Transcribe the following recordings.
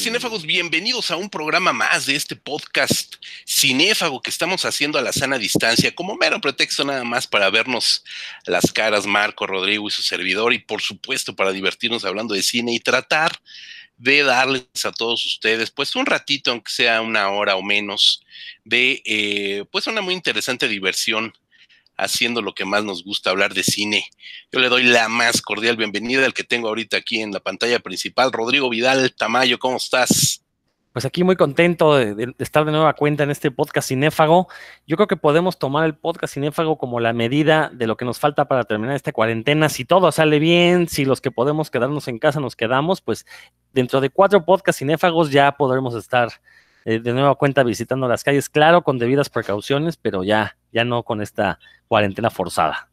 cinéfagos? Bienvenidos a un programa más de este podcast cinéfago que estamos haciendo a la sana distancia, como mero pretexto nada más para vernos las caras Marco, Rodrigo y su servidor, y por supuesto para divertirnos hablando de cine y tratar de darles a todos ustedes, pues un ratito, aunque sea una hora o menos, de eh, pues una muy interesante diversión haciendo lo que más nos gusta, hablar de cine. Yo le doy la más cordial bienvenida al que tengo ahorita aquí en la pantalla principal, Rodrigo Vidal Tamayo, ¿cómo estás? Pues aquí muy contento de, estar de nueva cuenta en este podcast cinéfago. Yo creo que podemos tomar el podcast cinéfago como la medida de lo que nos falta para terminar esta cuarentena. Si todo sale bien, si los que podemos quedarnos en casa nos quedamos, pues dentro de cuatro podcasts cinéfagos ya podremos estar eh, de nueva cuenta visitando las calles, claro, con debidas precauciones, pero ya, ya no con esta cuarentena forzada.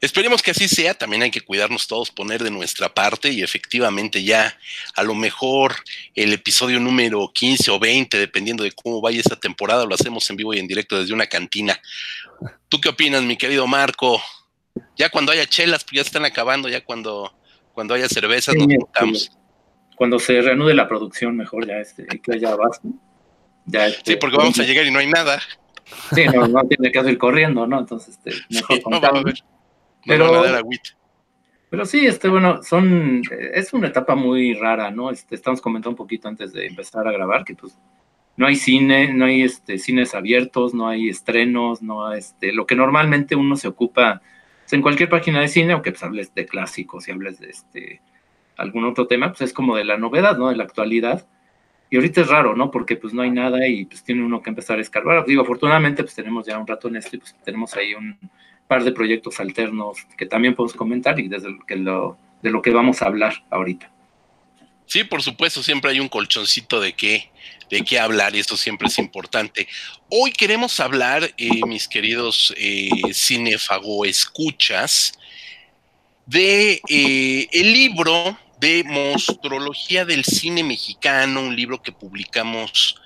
Esperemos que así sea, también hay que cuidarnos todos, poner de nuestra parte y efectivamente ya a lo mejor el episodio número 15 o 20, dependiendo de cómo vaya esta temporada, lo hacemos en vivo y en directo desde una cantina. ¿Tú qué opinas, mi querido Marco? Ya cuando haya chelas, pues ya están acabando, ya cuando, cuando haya cervezas nos juntamos cuando se reanude la producción, mejor ya este, que haya abasto. Ya, este, sí, porque vamos a llegar y no hay nada. Sí, no, no tiene que ir corriendo, ¿no? Entonces, este, mejor sí, no va a haber, pero, pero sí, este, bueno, son, es una etapa muy rara, ¿no? Este, estamos comentando un poquito antes de empezar a grabar que pues no hay cine, no hay este, cines abiertos, no hay estrenos, no este, lo que normalmente uno se ocupa pues, en cualquier página de cine, aunque pues hables de clásicos y hables de este algún otro tema, pues es como de la novedad, ¿no? De la actualidad. Y ahorita es raro, ¿no? Porque pues no hay nada y pues tiene uno que empezar a escarbar. Digo, afortunadamente pues tenemos ya un rato en esto y pues tenemos ahí un par de proyectos alternos que también podemos comentar y desde lo que lo, de lo que vamos a hablar ahorita. Sí, por supuesto, siempre hay un colchoncito de qué, de qué hablar y esto siempre es importante. Hoy queremos hablar, eh, mis queridos eh, cinefago escuchas, de eh, el libro de Monstrología del Cine Mexicano, un libro que publicamos,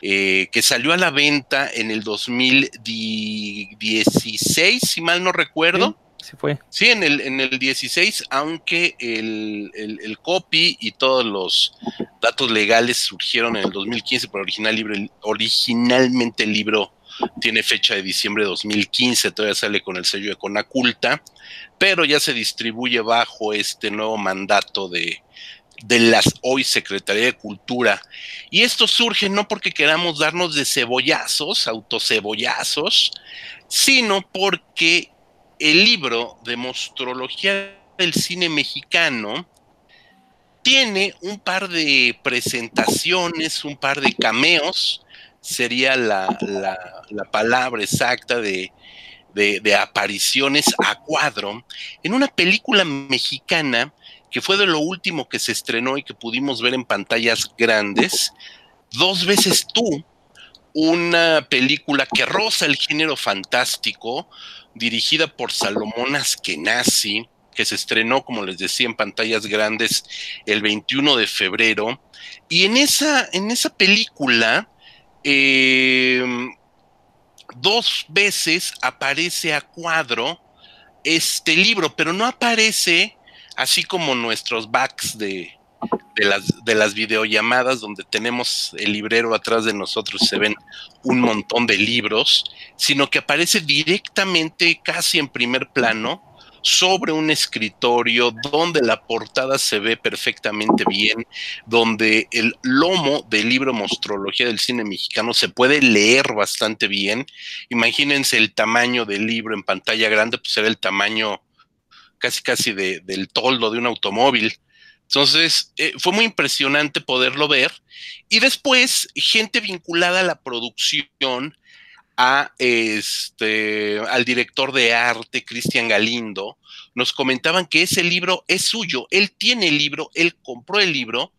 eh, que salió a la venta en el 2016, si mal no recuerdo. Sí, fue. Sí, en el, en el 16, aunque el, el, copy y todos los datos legales surgieron en el 2015, pero original libro, originalmente el libro tiene fecha de diciembre de 2015, todavía sale con el sello de Conaculta, pero ya se distribuye bajo este nuevo mandato de, de las hoy Secretaría de Cultura. Y esto surge no porque queramos darnos de cebollazos, autocebollazos, sino porque el libro de Mostrología del Cine Mexicano tiene un par de presentaciones, un par de cameos, sería la, la, palabra exacta de, de, apariciones a cuadro en una película mexicana que fue de lo último que se estrenó y que pudimos ver en pantallas grandes, Dos veces tú, una película que roza el género fantástico, dirigida por Salomón Askenazi, que se estrenó, como les decía, en pantallas grandes el 21 de febrero. Y en esa, en esa película, eh, dos veces aparece a cuadro este libro, pero no aparece así como nuestros backs de, de, las, de las videollamadas donde tenemos el librero atrás de nosotros, se ven un montón de libros, sino que aparece directamente casi en primer plano sobre un escritorio donde la portada se ve perfectamente bien, donde el lomo del libro Monstrología del cine mexicano se puede leer bastante bien. Imagínense el tamaño del libro en pantalla grande, pues era el tamaño casi casi del toldo de un automóvil. Entonces, eh, fue muy impresionante poderlo ver. Y después, gente vinculada a la producción este, al director de arte, Cristian Galindo, nos comentaban que ese libro es suyo, él tiene el libro, él compró el libro,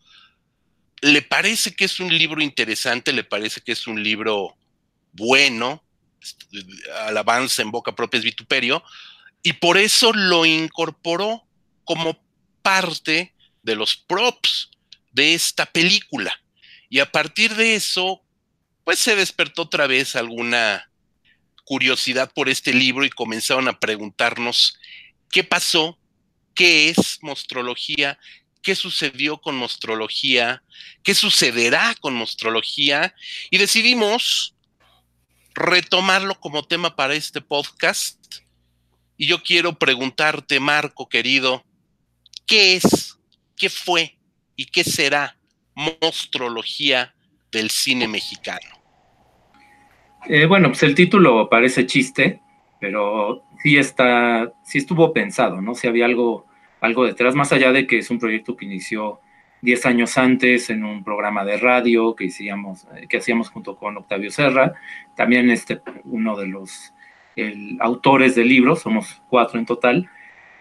le parece que es un libro interesante, le parece que es un libro bueno, alabanza en boca propia es vituperio, y por eso lo incorporó como parte de los props de esta película. Y a partir de eso, pues se despertó otra vez alguna curiosidad por este libro y comenzaron a preguntarnos qué pasó, qué es mostrología, qué sucedió con Mostrología, qué sucederá con Mostrología, y decidimos retomarlo como tema para este podcast. Y yo quiero preguntarte, Marco, querido, ¿qué es, qué fue y qué será Mostrología del cine mexicano? Eh, bueno, pues el título parece chiste, pero sí está, sí estuvo pensado, ¿no? Si había algo, algo detrás, más allá de que es un proyecto que inició 10 años antes en un programa de radio que hacíamos, eh, que hacíamos junto con Octavio Serra, también este, uno de los autores del libro, somos cuatro en total,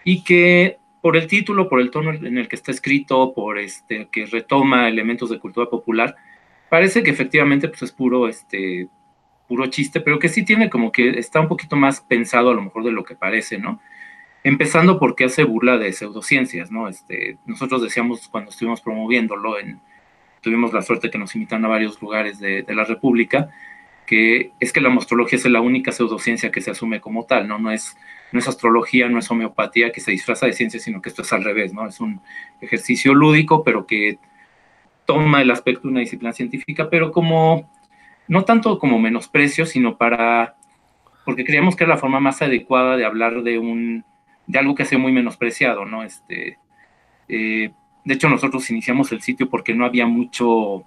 y que por el título, por el tono en el que está escrito, por este, que retoma elementos de cultura popular, parece que efectivamente pues, es puro, este, puro chiste, pero que sí tiene como que está un poquito más pensado a lo mejor de lo que parece, ¿no? Empezando porque hace burla de pseudociencias, ¿no? Este, nosotros decíamos cuando estuvimos promoviéndolo, en, tuvimos la suerte que nos invitan a varios lugares de, de la República, que es que la mostrología es la única pseudociencia que se asume como tal, ¿no? No es, no es astrología, no es homeopatía que se disfraza de ciencia, sino que esto es al revés, ¿no? Es un ejercicio lúdico, pero que toma el aspecto de una disciplina científica, pero como, no tanto como menosprecio, sino para, porque creíamos que era la forma más adecuada de hablar de un, de algo que ha sido muy menospreciado, ¿no? Este, eh, de hecho, nosotros iniciamos el sitio porque no había mucho,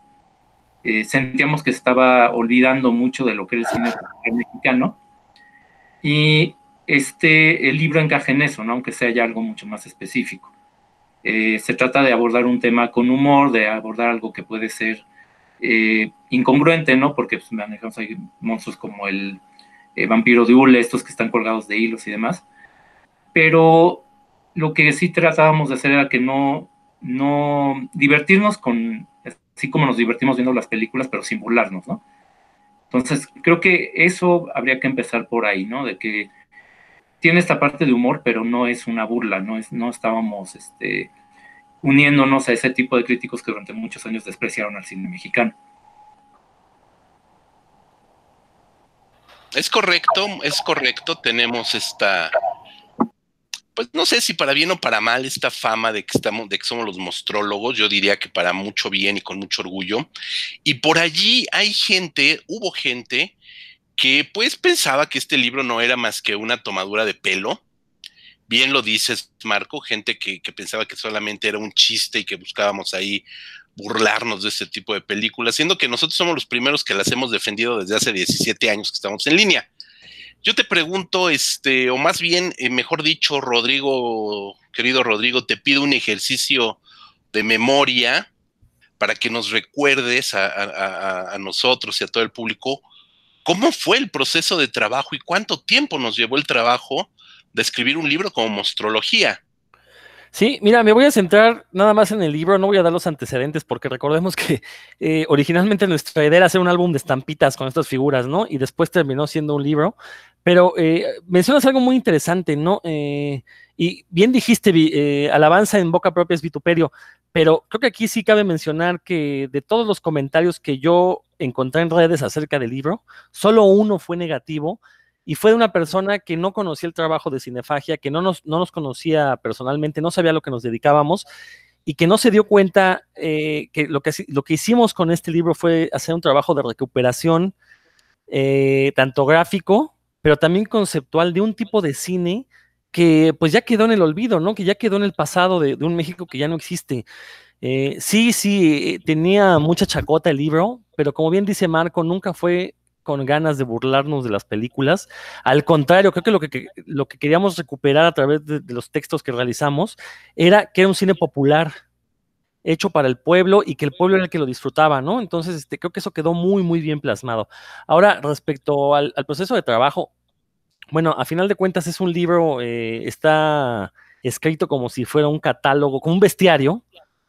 eh, sentíamos que estaba olvidando mucho de lo que era el cine mexicano. Y este, el libro encaja en eso, ¿no? aunque sea ya algo mucho más específico. Eh, se trata de abordar un tema con humor, de abordar algo que puede ser incongruente, ¿no? Porque pues, manejamos ahí monstruos como el vampiro de Ule, estos que están colgados de hilos y demás pero lo que sí tratábamos de hacer era que no, no divertirnos con, así como nos divertimos viendo las películas, pero sin burlarnos, ¿no? Entonces, creo que eso habría que empezar por ahí, ¿no? De que tiene esta parte de humor, pero no es una burla, no, es, no estábamos este, uniéndonos a ese tipo de críticos que durante muchos años despreciaron al cine mexicano. Es correcto, es correcto, tenemos esta pues no sé si para bien o para mal esta fama de que estamos, de que somos los mostrólogos, yo diría que para mucho bien y con mucho orgullo. Y por allí hay gente, hubo gente que pues pensaba que este libro no era más que una tomadura de pelo. Bien lo dices, Marco, gente que, pensaba que solamente era un chiste y que buscábamos ahí burlarnos de este tipo de películas, siendo que nosotros somos los primeros que las hemos defendido desde hace 17 años que estamos en línea. Yo te pregunto, este, o más bien, eh, mejor dicho, Rodrigo, querido Rodrigo, te pido un ejercicio de memoria para que nos recuerdes a, nosotros y a todo el público cómo fue el proceso de trabajo y cuánto tiempo nos llevó el trabajo de escribir un libro como Mostrología. Sí, mira, me voy a centrar nada más en el libro, no voy a dar los antecedentes porque recordemos que eh, originalmente nuestra idea era hacer un álbum de estampitas con estas figuras, ¿no? Y después terminó siendo un libro. Pero eh, mencionas algo muy interesante, ¿no? Eh, y bien dijiste, eh, alabanza en boca propia es vituperio, pero creo que aquí sí cabe mencionar que de todos los comentarios que yo encontré en redes acerca del libro, solo uno fue negativo y fue de una persona que no conocía el trabajo de cinefagia, que no nos, no nos conocía personalmente, no sabía a lo que nos dedicábamos y que no se dio cuenta que, lo que lo que hicimos con este libro fue hacer un trabajo de recuperación, tanto gráfico, pero también conceptual de un tipo de cine que pues ya quedó en el olvido, ¿no? Que ya quedó en el pasado de, un México que ya no existe. Eh, sí, sí, tenía mucha chacota el libro, pero como bien dice Marco, nunca fue con ganas de burlarnos de las películas. Al contrario, creo que lo que, lo que queríamos recuperar a través de, los textos que realizamos era que era un cine popular, hecho para el pueblo y que el pueblo era el que lo disfrutaba, ¿no? Entonces, este, creo que eso quedó muy, muy bien plasmado. Ahora, respecto al, proceso de trabajo, bueno, a final de cuentas es un libro, eh, está escrito como si fuera un catálogo, como un bestiario.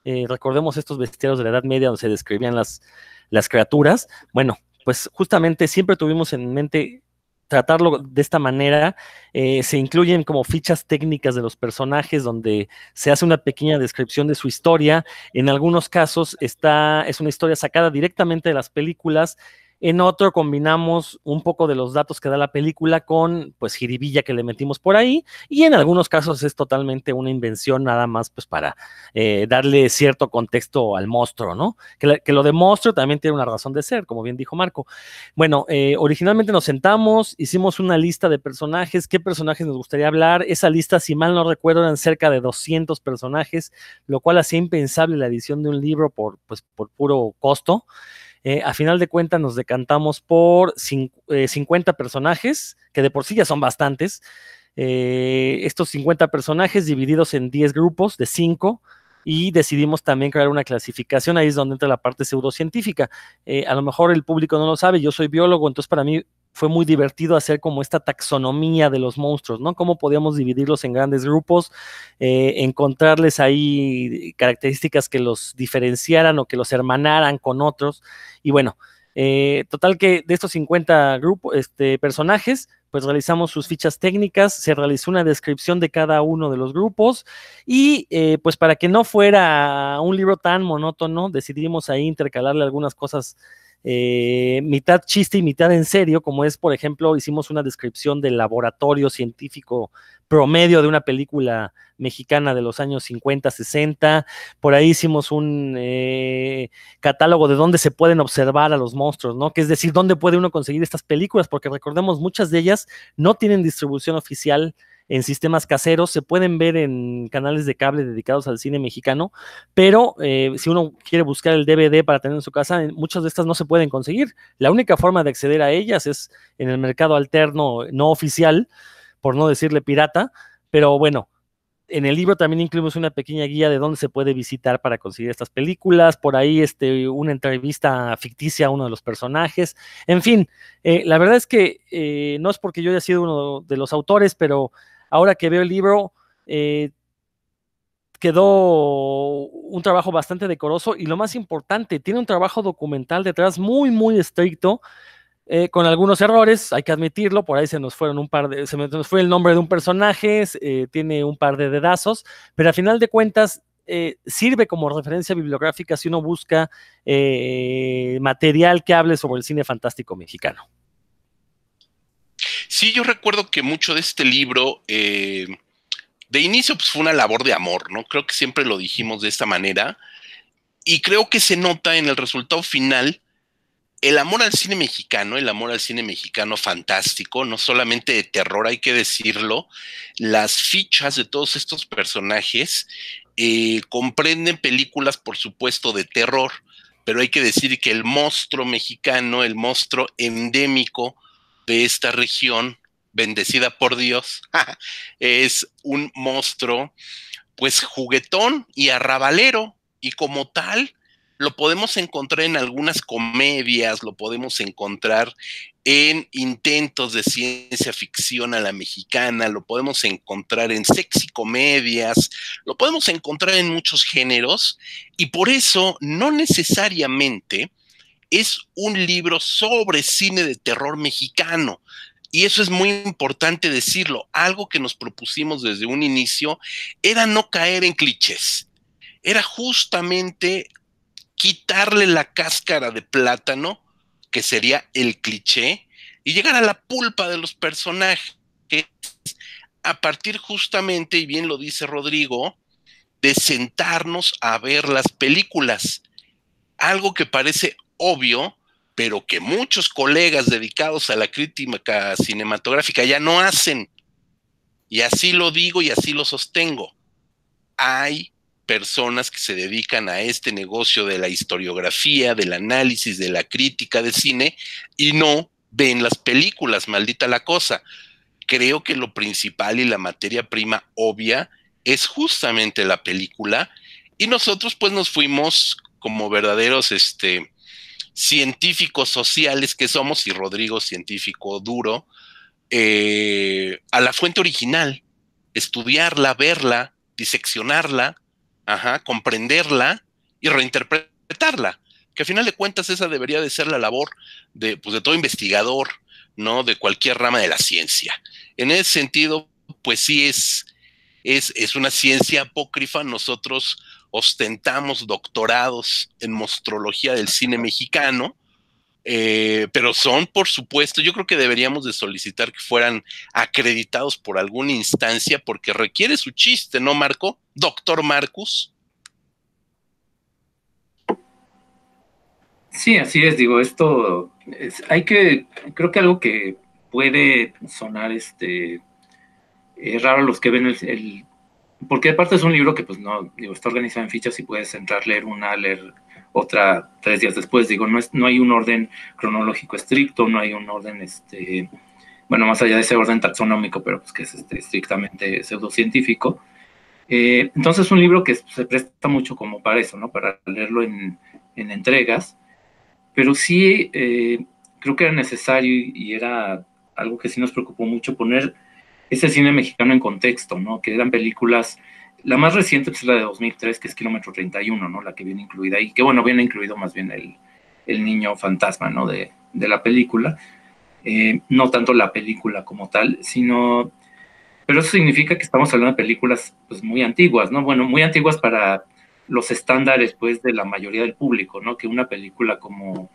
Eh, recordemos estos bestiarios de la Edad Media donde se describían las, las criaturas. Bueno, pues justamente siempre tuvimos en mente tratarlo de esta manera. Eh, se incluyen como fichas técnicas de los personajes donde se hace una pequeña descripción de su historia. En algunos casos está, es una historia sacada directamente de las películas. En otro combinamos un poco de los datos que da la película con pues jiribilla que le metimos por ahí y en algunos casos es totalmente una invención nada más pues para eh, darle cierto contexto al monstruo, ¿no? Que, lo de monstruo también tiene una razón de ser, como bien dijo Marco. Bueno, eh, originalmente nos sentamos, hicimos una lista de personajes, qué personajes nos gustaría hablar. Esa lista, si mal no recuerdo, eran cerca de 200 personajes, lo cual hacía impensable la edición de un libro por, pues, por puro costo. Eh, a final de cuentas nos decantamos por 50 eh, personajes, que de por sí ya son bastantes. Eh, estos 50 personajes divididos en 10 grupos de 5 y decidimos también crear una clasificación, ahí es donde entra la parte pseudocientífica. a lo mejor el público no lo sabe, yo soy biólogo, entonces para mí fue muy divertido hacer como esta taxonomía de los monstruos, ¿no? Cómo podíamos dividirlos en grandes grupos, eh, encontrarles ahí características que los diferenciaran o que los hermanaran con otros. Y bueno, eh, total que de estos 50 grupos, este, personajes, pues realizamos sus fichas técnicas, se realizó una descripción de cada uno de los grupos y eh, pues para que no fuera un libro tan monótono, decidimos ahí intercalarle algunas cosas eh, mitad chiste y mitad en serio, como es, por ejemplo, hicimos una descripción del laboratorio científico promedio de una película mexicana de los años 50, 60. Por ahí hicimos un eh, catálogo de dónde se pueden observar a los monstruos, ¿no? Que es decir, dónde puede uno conseguir estas películas, porque recordemos, muchas de ellas no tienen distribución oficial en sistemas caseros, se pueden ver en canales de cable dedicados al cine mexicano, pero eh, si uno quiere buscar el DVD para tener en su casa, muchas de estas no se pueden conseguir. La única forma de acceder a ellas es en el mercado alterno no oficial, por no decirle pirata, pero bueno, en el libro también incluimos una pequeña guía de dónde se puede visitar para conseguir estas películas, por ahí este, una entrevista ficticia a uno de los personajes, en fin, eh, la verdad es que eh, no es porque yo haya sido uno de los autores, pero ahora que veo el libro, eh, quedó un trabajo bastante decoroso y lo más importante, tiene un trabajo documental detrás muy, muy estricto, eh, con algunos errores, hay que admitirlo, por ahí se nos fueron un par de, se nos fue el nombre de un personaje, eh, tiene un par de dedazos, pero a final de cuentas sirve como referencia bibliográfica si uno busca material que hable sobre el cine fantástico mexicano. Sí, yo recuerdo que mucho de este libro, eh, de inicio, pues fue una labor de amor, ¿no? Creo que siempre lo dijimos de esta manera. Y creo que se nota en el resultado final el amor al cine mexicano, el amor al cine mexicano fantástico, no solamente de terror, hay que decirlo. Las fichas de todos estos personajes eh, comprenden películas, por supuesto, de terror, pero hay que decir que el monstruo mexicano, el monstruo endémico, de esta región, bendecida por Dios, es un monstruo, pues juguetón y arrabalero, y como tal, lo podemos encontrar en algunas comedias, lo podemos encontrar en intentos de ciencia ficción a la mexicana, lo podemos encontrar en sexy comedias, lo podemos encontrar en muchos géneros. Y por eso no necesariamente es un libro sobre cine de terror mexicano. Y eso es muy importante decirlo. Algo que nos propusimos desde un inicio era no caer en clichés. Era justamente quitarle la cáscara de plátano, que sería el cliché, y llegar a la pulpa de los personajes a partir justamente, y bien lo dice Rodrigo, de sentarnos a ver las películas. Algo que parece obvio, pero que muchos colegas dedicados a la crítica cinematográfica ya no hacen. Y así lo digo y así lo sostengo. Hay personas que se dedican a este negocio de la historiografía, del análisis, de la crítica de cine y no ven las películas, maldita la cosa. Creo que lo principal y la materia prima obvia es justamente la película y nosotros pues nos fuimos como verdaderos este científicos sociales que somos, y Rodrigo científico duro, eh, a la fuente original, estudiarla, verla, diseccionarla, comprenderla y reinterpretarla. Que a final de cuentas esa debería de ser la labor de, pues, de todo investigador, ¿no? De cualquier rama de la ciencia. En ese sentido, pues sí es, es, es una ciencia apócrifa. Nosotros ostentamos doctorados en mostrología del cine mexicano, Eh, pero son, por supuesto, yo creo que deberíamos de solicitar que fueran acreditados por alguna instancia porque requiere su chiste, ¿no, Marco? Doctor Marcus. Sí, así es, digo, esto hay que, creo que algo que puede sonar este eh, raro a los que ven el, porque aparte es un libro que pues no, digo, está organizado en fichas y puedes entrar, leer una, leer otra tres días después, digo, no, es, no hay un orden cronológico estricto, no hay un orden, este, bueno, más allá de ese orden taxonómico, pero pues que es este, estrictamente pseudocientífico. Eh, entonces es un libro que se presta mucho como para eso, ¿no? Para leerlo en, en entregas pero sí eh, creo que era necesario y era algo que sí nos preocupó mucho poner ese cine mexicano en contexto, ¿no? Que eran películas, la más reciente pues, es la de 2003, que es Kilómetro 31, ¿no? La que viene incluida y que bueno, viene incluido más bien el, el niño fantasma, ¿no? De, de la película. Eh, no tanto la película como tal, sino... Pero eso significa que estamos hablando de películas pues, muy antiguas, ¿no? Bueno, muy antiguas para los estándares, pues, de la mayoría del público, ¿no? Que una película como,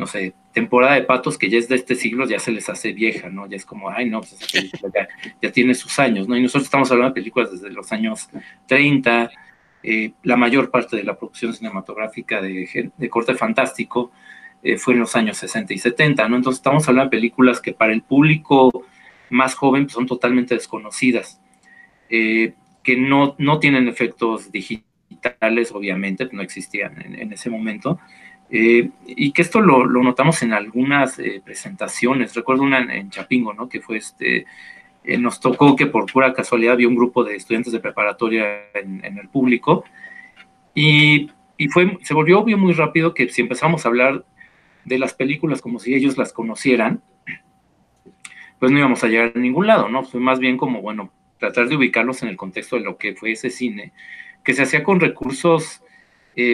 no sé, Temporada de Patos, que ya es de este siglo, ya se les hace vieja, ¿no? Ya es como, ay, no, pues esa película ya, tiene sus años, ¿no? Y nosotros estamos hablando de películas desde los años 30, eh, la mayor parte de la producción cinematográfica de, corte fantástico eh, fue en los años 60 y 70, ¿no? Entonces estamos hablando de películas que para el público más joven pues, son totalmente desconocidas, eh, que no, no tienen efectos digitales obviamente, no existían en, ese momento. Eh, y que esto lo, notamos en algunas eh, presentaciones. Recuerdo una en, Chapingo, ¿no? Que fue este. Eh, nos tocó que por pura casualidad había un grupo de estudiantes de preparatoria en, el público. Y, y, fue, se volvió obvio muy rápido que si empezamos a hablar de las películas como si ellos las conocieran, pues no íbamos a llegar a ningún lado, ¿no? Fue más bien como, bueno, tratar de ubicarlos en el contexto de lo que fue ese cine que se hacía con recursos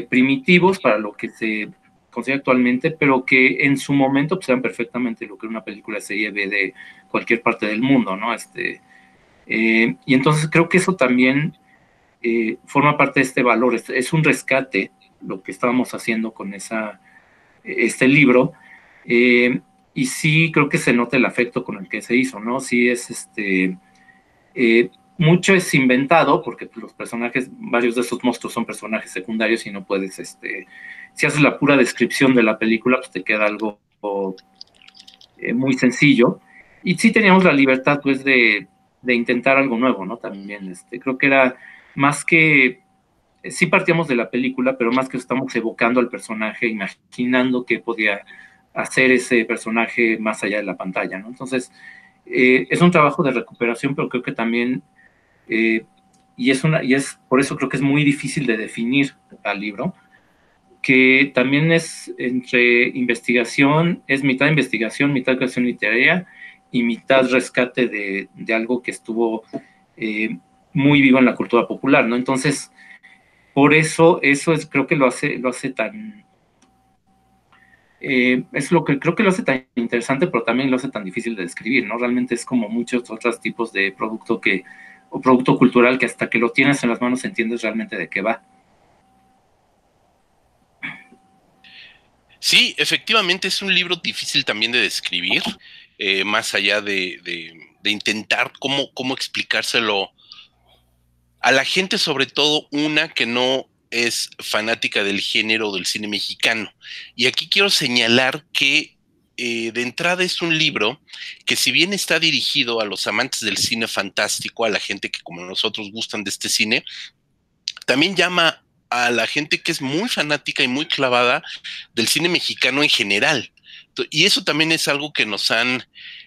primitivos para lo que se considera actualmente, pero que en su momento pues, eran perfectamente lo que una película serie B de cualquier parte del mundo, ¿no? Este, eh, y entonces creo que eso también eh, forma parte de este valor, es, un rescate lo que estábamos haciendo con esa, este libro, y sí creo que se nota el afecto con el que se hizo, ¿no? Sí es este mucho es inventado, porque pues, los personajes, varios de esos monstruos son personajes secundarios y no puedes, este, si haces la pura descripción de la película, pues te queda algo eh, muy sencillo. Y sí teníamos la libertad, pues, de, intentar algo nuevo, ¿no? También, este, creo que era más que, sí partíamos de la película, pero más que estamos evocando al personaje, imaginando qué podía hacer ese personaje más allá de la pantalla, ¿no? Entonces, eh, es un trabajo de recuperación, pero creo que también eh, y, es una, y es por eso creo que es muy difícil de definir al libro, que también es entre investigación, es mitad investigación, mitad creación literaria y mitad rescate de, de algo que estuvo eh, muy vivo en la cultura popular, ¿no? Entonces, por eso, eso es, creo que lo hace, lo hace tan, eh, es lo que creo que lo hace tan interesante, pero también lo hace tan difícil de describir, ¿no? Realmente es como muchos otros tipos de producto que o producto cultural que hasta que lo tienes en las manos entiendes realmente de qué va. Sí, efectivamente es un libro difícil también de describir, eh, más allá de, intentar cómo, cómo explicárselo a la gente, sobre todo una que no es fanática del género del cine mexicano. Y aquí quiero señalar que eh, de entrada es un libro que si bien está dirigido a los amantes del cine fantástico, a la gente que como nosotros gustan de este cine, también llama a la gente que es muy fanática y muy clavada del cine mexicano en general. Y eso también es algo que nos han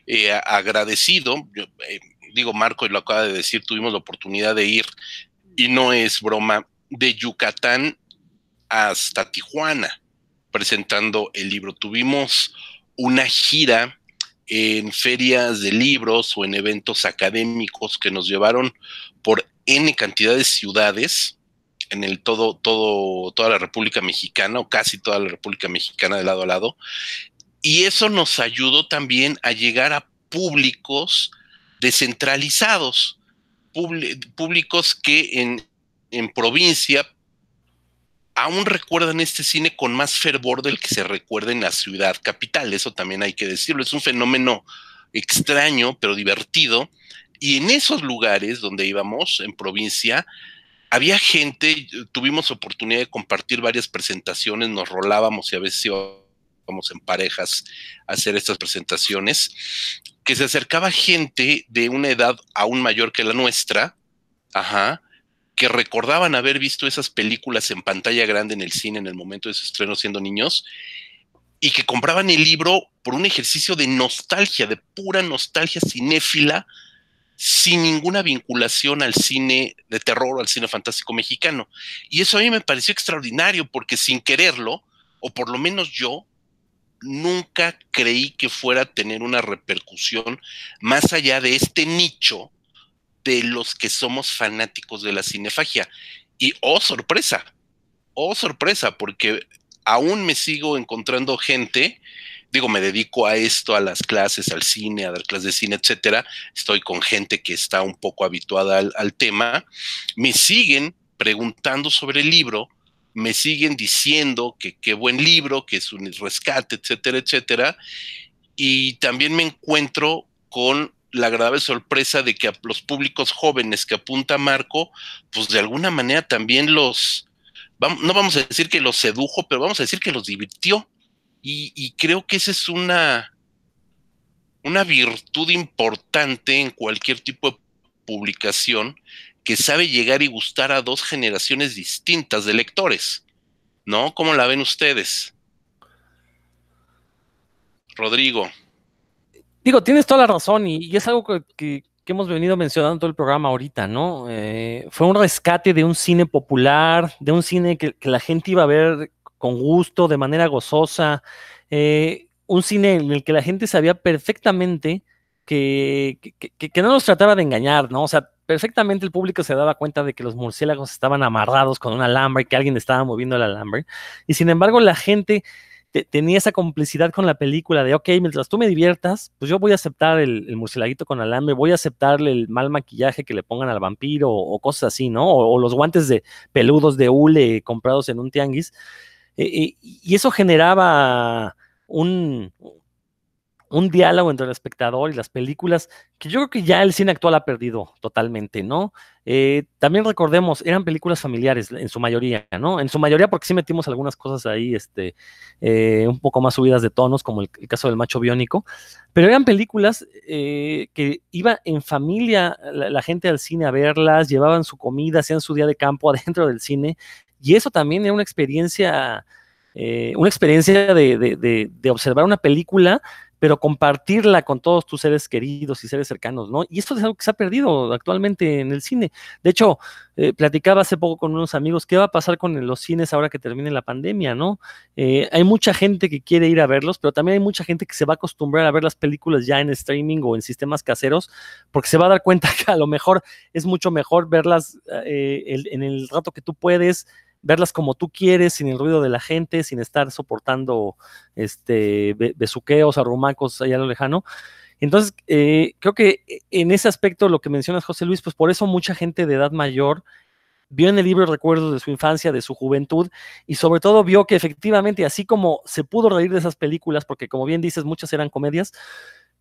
eh, agradecido. Eh, digo, Marco lo acaba de decir, tuvimos la oportunidad de ir, y no es broma, de Yucatán hasta Tijuana presentando el libro. Tuvimos una gira en ferias de libros o en eventos académicos que nos llevaron por N cantidad de ciudades en el todo, todo, toda la República Mexicana o casi toda la República Mexicana de lado a lado. Y eso nos ayudó también a llegar a públicos descentralizados, públicos que en, en provincia aún recuerdan este cine con más fervor del que se recuerda en la ciudad capital. Eso también hay que decirlo. Es un fenómeno extraño, pero divertido. Y en esos lugares donde íbamos, en provincia, había gente, tuvimos oportunidad de compartir varias presentaciones, nos rolábamos y a veces íbamos en parejas a hacer estas presentaciones, que se acercaba gente de una edad aún mayor que la nuestra, ajá, que recordaban haber visto esas películas en pantalla grande en el cine en el momento de su estreno siendo niños y que compraban el libro por un ejercicio de nostalgia, de pura nostalgia cinéfila, sin ninguna vinculación al cine de terror o al cine fantástico mexicano. Y eso a mí me pareció extraordinario porque sin quererlo, o por lo menos yo, nunca creí que fuera a tener una repercusión más allá de este nicho de los que somos fanáticos de la cinefagia. Y oh sorpresa, oh sorpresa, porque aún me sigo encontrando gente, digo, me dedico a esto, a las clases, al cine, a dar clases de cine, etcétera. Estoy con gente que está un poco habituada al, tema. Me siguen preguntando sobre el libro, me siguen diciendo que qué buen libro, que es un rescate, etcétera, etcétera. Y también me encuentro con la agradable sorpresa de que a los públicos jóvenes que apunta Marco, pues de alguna manera también los, no vamos a decir que los sedujo, pero vamos a decir que los divirtió. Y, creo que esa es una, una virtud importante en cualquier tipo de publicación que sabe llegar y gustar a dos generaciones distintas de lectores. ¿No? ¿Cómo la ven ustedes? Rodrigo. Digo, tienes toda la razón y, es algo que, hemos venido mencionando todo el programa ahorita, ¿no? Eh, fue un rescate de un cine popular, de un cine que, la gente iba a ver con gusto, de manera gozosa, eh, un cine en el que la gente sabía perfectamente que, que, no nos trataba de engañar, ¿no? O sea, perfectamente el público se daba cuenta de que los murciélagos estaban amarrados con un alambre, que alguien estaba moviendo el alambre, y sin embargo la gente tenía esa complicidad con la película de, ok, mientras tú me diviertas, pues yo voy a aceptar el, el con alambre, voy a aceptarle el mal maquillaje que le pongan al vampiro o, cosas así, ¿no? O, los guantes de peludos de hule comprados en un tianguis. Eh, y eso generaba un, diálogo entre el espectador y las películas que yo creo que ya el cine actual ha perdido totalmente, ¿no? Eh, también recordemos, eran películas familiares en su mayoría, ¿no? En su mayoría porque sí metimos algunas cosas ahí, este, eh, un poco más subidas de tonos, como el, caso del macho biónico, pero eran películas que iba en familia la, gente al cine a verlas, llevaban su comida, hacían su día de campo adentro del cine, y eso también era una experiencia... una experiencia de, de observar una película pero compartirla con todos tus seres queridos y seres cercanos, ¿no? Y esto es algo que se ha perdido actualmente en el cine. De hecho, eh, platicaba hace poco con unos amigos, ¿qué va a pasar con los cines ahora que termine la pandemia, ¿no? Eh, hay mucha gente que quiere ir a verlos, pero también hay mucha gente que se va a acostumbrar a ver las películas ya en streaming o en sistemas caseros, porque se va a dar cuenta que a lo mejor es mucho mejor verlas eh, en el rato que tú puedes verlas como tú quieres, sin el ruido de la gente, sin estar soportando este, besuqueos, arrumacos allá a lo lejano. Entonces, eh, creo que en ese aspecto, lo que mencionas, José Luis, pues por eso mucha gente de edad mayor vio en el libro recuerdos de su infancia, de su juventud, y sobre todo vio que efectivamente, así como se pudo reír de esas películas, porque como bien dices, muchas eran comedias,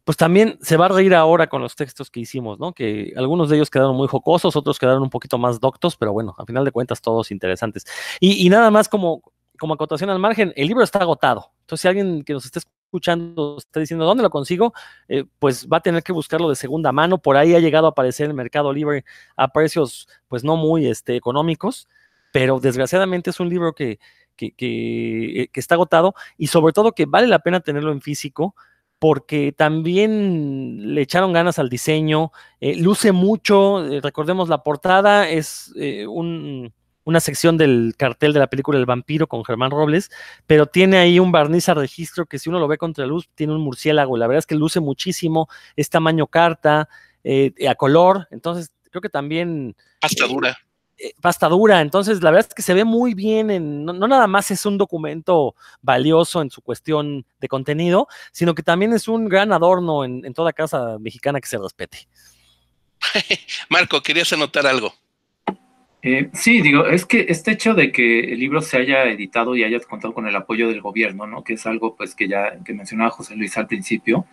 pues también se va a reír ahora con los textos que hicimos, ¿no? Que algunos de ellos quedaron muy jocosos, otros quedaron un poquito más doctos, pero bueno, a final de cuentas todos interesantes. Y, nada más como, como acotación al margen, el libro está agotado. Entonces, si alguien que nos esté escuchando está diciendo dónde lo consigo, eh, pues va a tener que buscarlo de segunda mano. Por ahí ha llegado a aparecer en el mercado libre a precios, pues no muy este, económicos, pero desgraciadamente es un libro que, que, que, eh, que está agotado y sobre todo que vale la pena tenerlo en físico porque también le echaron ganas al diseño, eh, luce mucho, eh, recordemos la portada, es eh, una sección del cartel de la película El vampiro con Germán Robles, pero tiene ahí un barniz a registro que si uno lo ve contra luz tiene un murciélago, la verdad es que luce muchísimo, es tamaño carta, a color, entonces creo que también... Hasta dura. Eh, pasta dura. Entonces, la verdad es que se ve muy bien. En, no, nada más es un documento valioso en su cuestión de contenido, sino que también es un gran adorno en, en toda casa mexicana que se respete. Marco, querías anotar algo. Eh, sí, digo, es que este hecho de que el libro se haya editado y haya contado con el apoyo del gobierno, ¿no? Que es algo pues que ya que mencionaba José Luis al principio,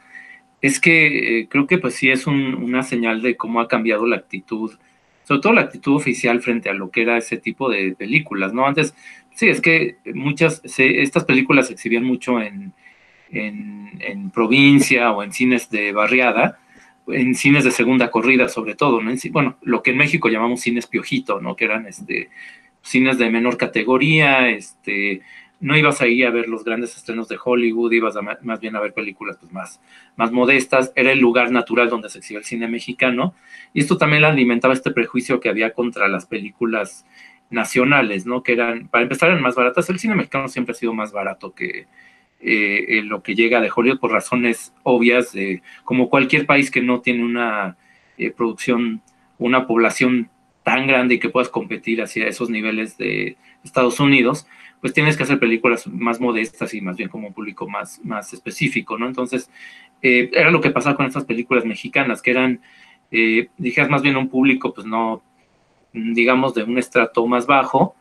es que eh, creo que pues sí es una señal de cómo ha cambiado la actitud, sobre todo la actitud oficial frente a lo que era ese tipo de películas, ¿no? Antes, sí, es que muchas, estas películas se exhibían mucho en, en, en provincia o en cines de barriada, en cines de segunda corrida sobre todo, ¿no? bueno, lo que en México llamamos cines piojito, ¿no? Que eran este, cines de menor categoría, este, no ibas ahí a ver los grandes estrenos de Hollywood, ibas más bien a ver películas pues, más, más modestas, era el lugar natural donde se exhibía el cine mexicano, y esto también alimentaba este prejuicio que había contra las películas nacionales, ¿no? Que eran, para empezar, eran más baratas, el cine mexicano siempre ha sido más barato que, eh, lo que llega de Hollywood por razones obvias, como cualquier país que no tiene una eh, producción, una población tan grande y que puedas competir hacia esos niveles de Estados Unidos, pues tienes que hacer películas más modestas y más bien como un público más, más específico, ¿no? Entonces, eh, era lo que pasaba con estas películas mexicanas, que eran, eh, dijeras más bien un público, pues no, digamos, de un estrato más bajo,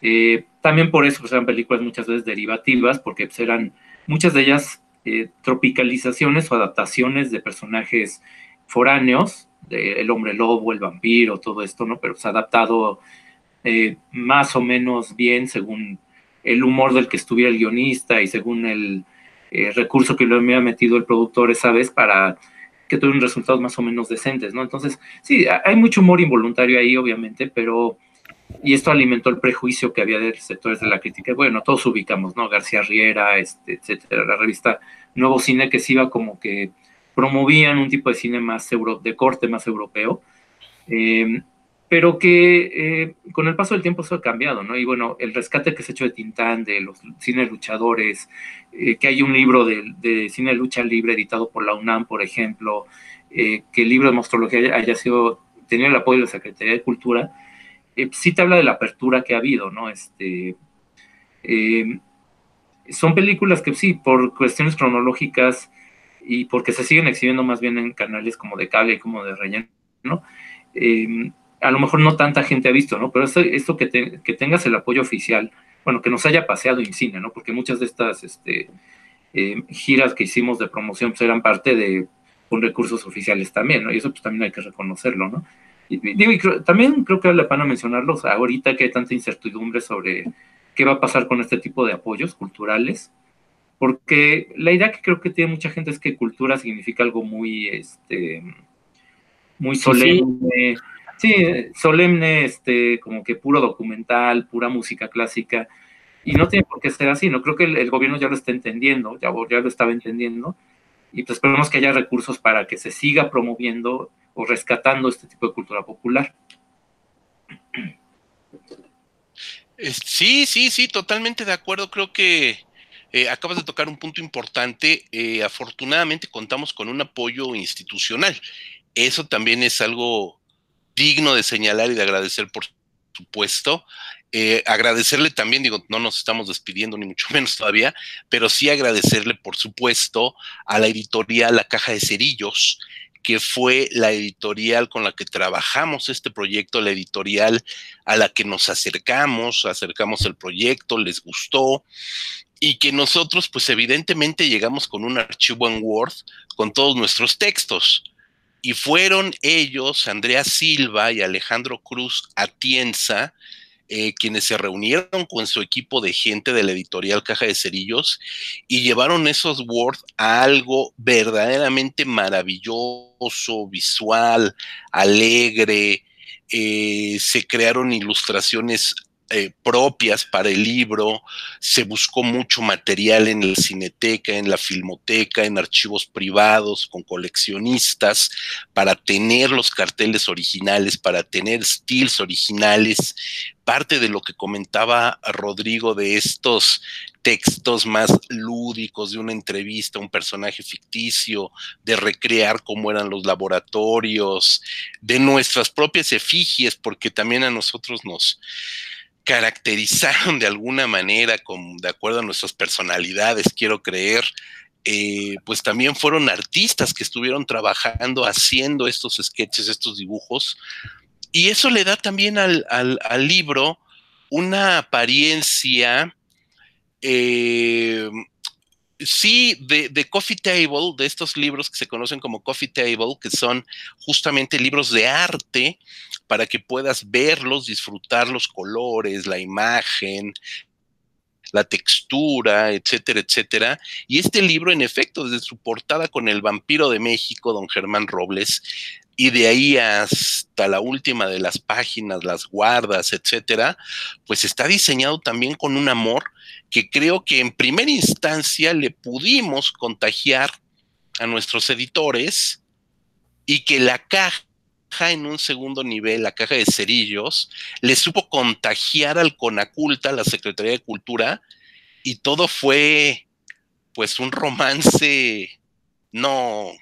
eh, también por eso pues, eran películas muchas veces derivativas, porque pues, eran muchas de ellas eh, tropicalizaciones o adaptaciones de personajes foráneos, el hombre lobo, el vampiro, todo esto, ¿no? Pero se ha adaptado más o menos bien según el humor del que estuviera el guionista y según el recurso que le había metido el productor esa vez para que tuvieran resultados más o menos decentes, ¿no? Entonces, sí, hay mucho humor involuntario ahí, obviamente, pero y esto alimentó el prejuicio que había de sectores de la crítica. Bueno, todos ubicamos, ¿no? García Riera, este, etcétera, la revista Nuevo Cine que se iba como que promovían un tipo de cine más euro, de corte más europeo, em, pero que eh, con el paso del tiempo eso ha cambiado, ¿no? Y bueno, el rescate que se ha hecho de Tintán, de los cines luchadores, eh, que hay un libro de, de, cine lucha libre editado por la UNAM, por ejemplo, eh, que el libro de mostrología haya sido, tenía el apoyo de la Secretaría de Cultura, sí te habla de la apertura que ha habido, ¿no? Este, son películas que sí, por cuestiones cronológicas y porque se siguen exhibiendo más bien en canales como de cable y como de relleno, ¿no? A lo mejor no tanta gente ha visto, ¿no? Pero esto, que, tengas el apoyo oficial, bueno, que nos haya paseado en cine, ¿no? Porque muchas de estas este, giras que hicimos de promoción pues, eran parte de con recursos oficiales también, ¿no? Y eso pues también hay que reconocerlo, ¿no? también creo que vale la pena mencionarlos ahorita que hay tanta incertidumbre sobre qué va a pasar con este tipo de apoyos culturales, porque la idea que creo que tiene mucha gente es que cultura significa algo muy, este, muy solemne, sí, solemne, este, como que puro documental, pura música clásica, y no tiene por qué ser así, no creo que el, gobierno ya lo esté entendiendo, ya, ya lo estaba entendiendo, y pues esperemos que haya recursos para que se siga promoviendo o rescatando este tipo de cultura popular. Sí, sí, sí, totalmente de acuerdo. Creo que eh, acabas de tocar un punto importante. Eh, afortunadamente contamos con un apoyo institucional. Eso también es algo digno de señalar y de agradecer, por supuesto. Eh, agradecerle también, digo, no nos estamos despidiendo ni mucho menos todavía, pero sí agradecerle, por supuesto, a la editorial La Caja de Cerillos, que fue la editorial con la que trabajamos este proyecto, la editorial a la que nos acercamos, acercamos el proyecto, les gustó y que nosotros pues evidentemente llegamos con un archivo en Word con todos nuestros textos. Y fueron ellos, Andrea Silva y Alejandro Cruz Atienza, eh, quienes se reunieron con su equipo de gente de la editorial Caja de Cerillos y llevaron esos Word a algo verdaderamente maravilloso, visual, alegre. Eh, se crearon ilustraciones eh, propias para el libro, se buscó mucho material en la cineteca, en la filmoteca, en archivos privados, con coleccionistas, para tener los carteles originales, para tener stills originales. Parte de lo que comentaba Rodrigo de estos textos más lúdicos de una entrevista, un personaje ficticio, de recrear cómo eran los laboratorios, de nuestras propias efigies, porque también a nosotros nos, caracterizaron de alguna manera, con, de acuerdo a nuestras personalidades, quiero creer, eh, pues también fueron artistas que estuvieron trabajando, haciendo estos sketches, estos dibujos, y eso le da también al, libro una apariencia, eh, sí, de, coffee table, de estos libros que se conocen como coffee table, que son justamente libros de arte para que puedas verlos, disfrutar los colores, la imagen, la textura, etcétera, etcétera. Y este libro, en efecto, desde su portada con el vampiro de México, don Germán Robles, y de ahí hasta la última de las páginas, las guardas, etcétera, pues está diseñado también con un amor que creo que en primera instancia le pudimos contagiar a nuestros editores y que la caja en un segundo nivel, la caja de cerillos, le supo contagiar al Conaculta, la Secretaría de Cultura, y todo fue pues un romance no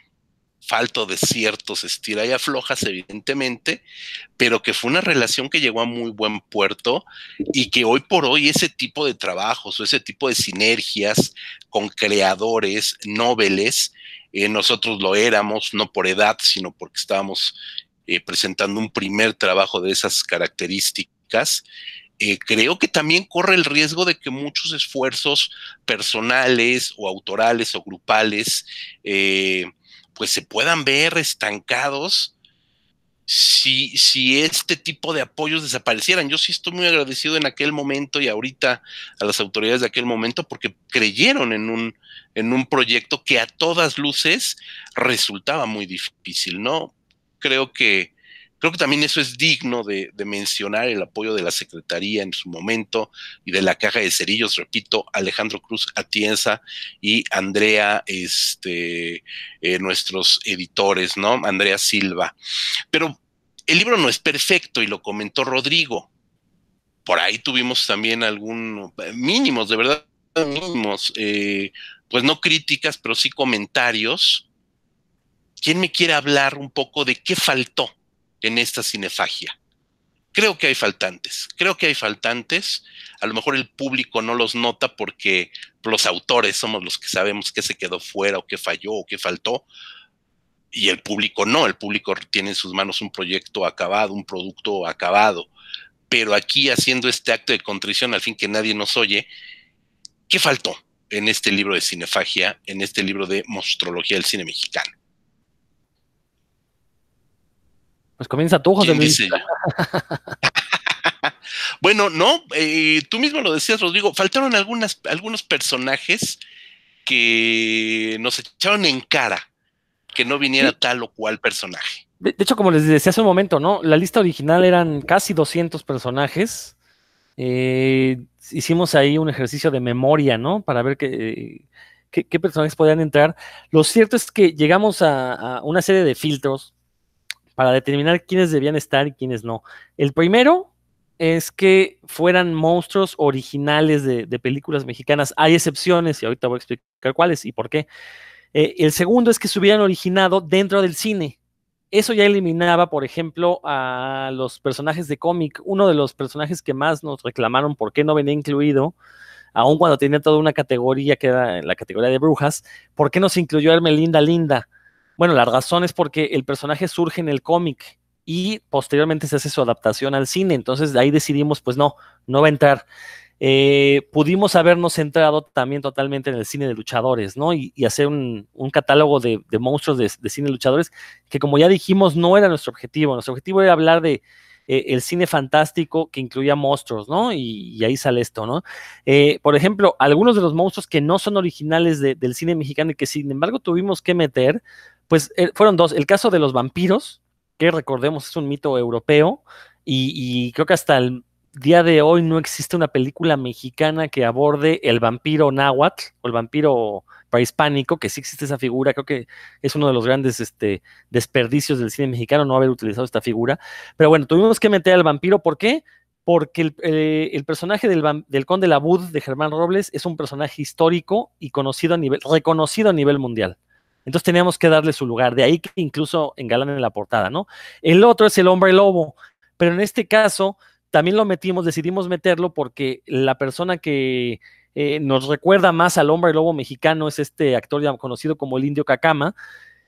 falto de ciertos estira y aflojas, evidentemente, pero que fue una relación que llegó a muy buen puerto y que hoy por hoy ese tipo de trabajos o ese tipo de sinergias con creadores, noveles, eh, nosotros lo éramos, no por edad, sino porque estábamos eh, presentando un primer trabajo de esas características, eh, creo que también corre el riesgo de que muchos esfuerzos personales o autorales o grupales eh, pues se puedan ver estancados si, si este tipo de apoyos desaparecieran. Yo sí estoy muy agradecido en aquel momento y ahorita a las autoridades de aquel momento porque creyeron en un, en un proyecto que a todas luces resultaba muy difícil, ¿no? creo que, creo que también eso es digno de, mencionar el apoyo de la Secretaría en su momento y de la Caja de Cerillos, repito, Alejandro Cruz Atienza y Andrea, este, eh, nuestros editores, ¿no? Andrea Silva. Pero el libro no es perfecto y lo comentó Rodrigo. Por ahí tuvimos también algún mínimos, de verdad, mínimos, eh, pues no críticas, pero sí comentarios ¿quién me quiere hablar un poco de qué faltó en esta cinefagia? Creo que hay faltantes, creo que hay faltantes. A lo mejor el público no los nota porque los autores somos los que sabemos qué se quedó fuera o qué falló o qué faltó. Y el público no, el público tiene en sus manos un proyecto acabado, un producto acabado. Pero aquí haciendo este acto de contrición, al fin que nadie nos oye, ¿qué faltó en este libro de cinefagia, en este libro de monstrología del cine mexicano? Pues comienza tú, José Luis. bueno, no, eh, tú mismo lo decías, Rodrigo, faltaron algunas, algunos personajes que nos echaron en cara que no viniera tal o cual personaje. De, hecho, como les decía hace un momento, ¿no? La lista original eran casi 200 personajes. Eh, hicimos ahí un ejercicio de memoria, ¿no? Para ver qué, qué, personajes podían entrar. Lo cierto es que llegamos a una serie de filtros para determinar quiénes debían estar y quiénes no. El primero es que fueran monstruos originales de, películas mexicanas. Hay excepciones y ahorita voy a explicar cuáles y por qué. Eh, el segundo es que se hubieran originado dentro del cine. Eso ya eliminaba, por ejemplo, a los personajes de cómic. Uno de los personajes que más nos reclamaron por qué no venía incluido, aun cuando tenía toda una categoría que era la categoría de brujas, ¿por qué no se incluyó Hermelinda Linda? Bueno, la razón es porque el personaje surge en el cómic y posteriormente se hace su adaptación al cine. Entonces de ahí decidimos, pues no, no va a entrar. Eh, pudimos habernos centrado también totalmente en el cine de luchadores, ¿no? Y, hacer un, catálogo de, monstruos de, cine de luchadores, que como ya dijimos, no era nuestro objetivo. Nuestro objetivo era hablar de eh, el cine fantástico que incluía monstruos, ¿no? Y, ahí sale esto, ¿no? Eh, por ejemplo, algunos de los monstruos que no son originales del cine mexicano y que sin embargo tuvimos que meter, pues eh, fueron dos. El caso de los vampiros, que recordemos es un mito europeo, y, creo que hasta el día de hoy no existe una película mexicana que aborde el vampiro náhuatl o el vampiro prehispánico, que sí existe esa figura, creo que es uno de los grandes este, desperdicios del cine mexicano no haber utilizado esta figura. Pero bueno, tuvimos que meter al vampiro, ¿por qué? Porque el, eh, personaje del, del, conde Labud de Germán Robles es un personaje histórico y conocido a nivel, reconocido a nivel mundial. Entonces teníamos que darle su lugar, de ahí que incluso engalan en la portada, ¿no? El otro es el hombre lobo, pero en este caso también lo metimos, decidimos meterlo porque la persona que eh, nos recuerda más al hombre lobo mexicano es este actor ya conocido como el indio Cacama,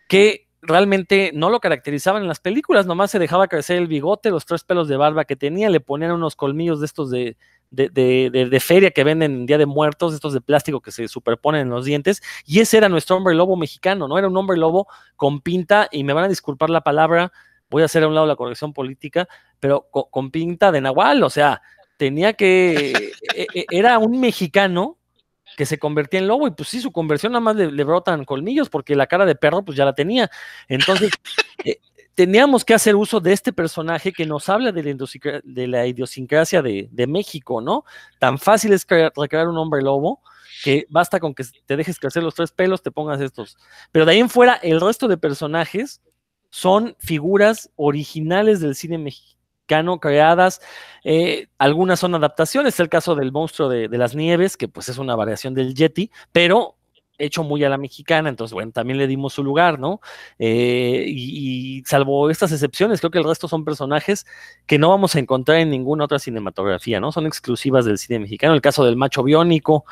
que realmente no lo caracterizaban en las películas, nomás se dejaba crecer el bigote, los tres pelos de barba que tenía, le ponían unos colmillos de estos de, de, de, de, feria que venden en Día de Muertos, estos de plástico que se superponen en los dientes, y ese era nuestro hombre lobo mexicano, ¿no? Era un hombre lobo con pinta, y me van a disculpar la palabra, voy a hacer a un lado la corrección política, pero con, pinta de nahual, o sea, tenía que, e, e, era un mexicano que se convertía en lobo y pues sí, su conversión nada más le, le, brotan colmillos porque la cara de perro pues ya la tenía. Entonces, eh, teníamos que hacer uso de este personaje que nos habla de la, idiosincrasia de, de, México, ¿no? Tan fácil es crear, recrear un hombre lobo que basta con que te dejes crecer los tres pelos, te pongas estos. Pero de ahí en fuera, el resto de personajes son figuras originales del cine mexicano creadas, eh, algunas son adaptaciones, es el caso del monstruo de, de, las nieves, que pues es una variación del Yeti, pero hecho muy a la mexicana, entonces bueno, también le dimos su lugar, ¿no? Eh, y, salvo estas excepciones, creo que el resto son personajes que no vamos a encontrar en ninguna otra cinematografía, ¿no? Son exclusivas del cine mexicano, el caso del macho biónico,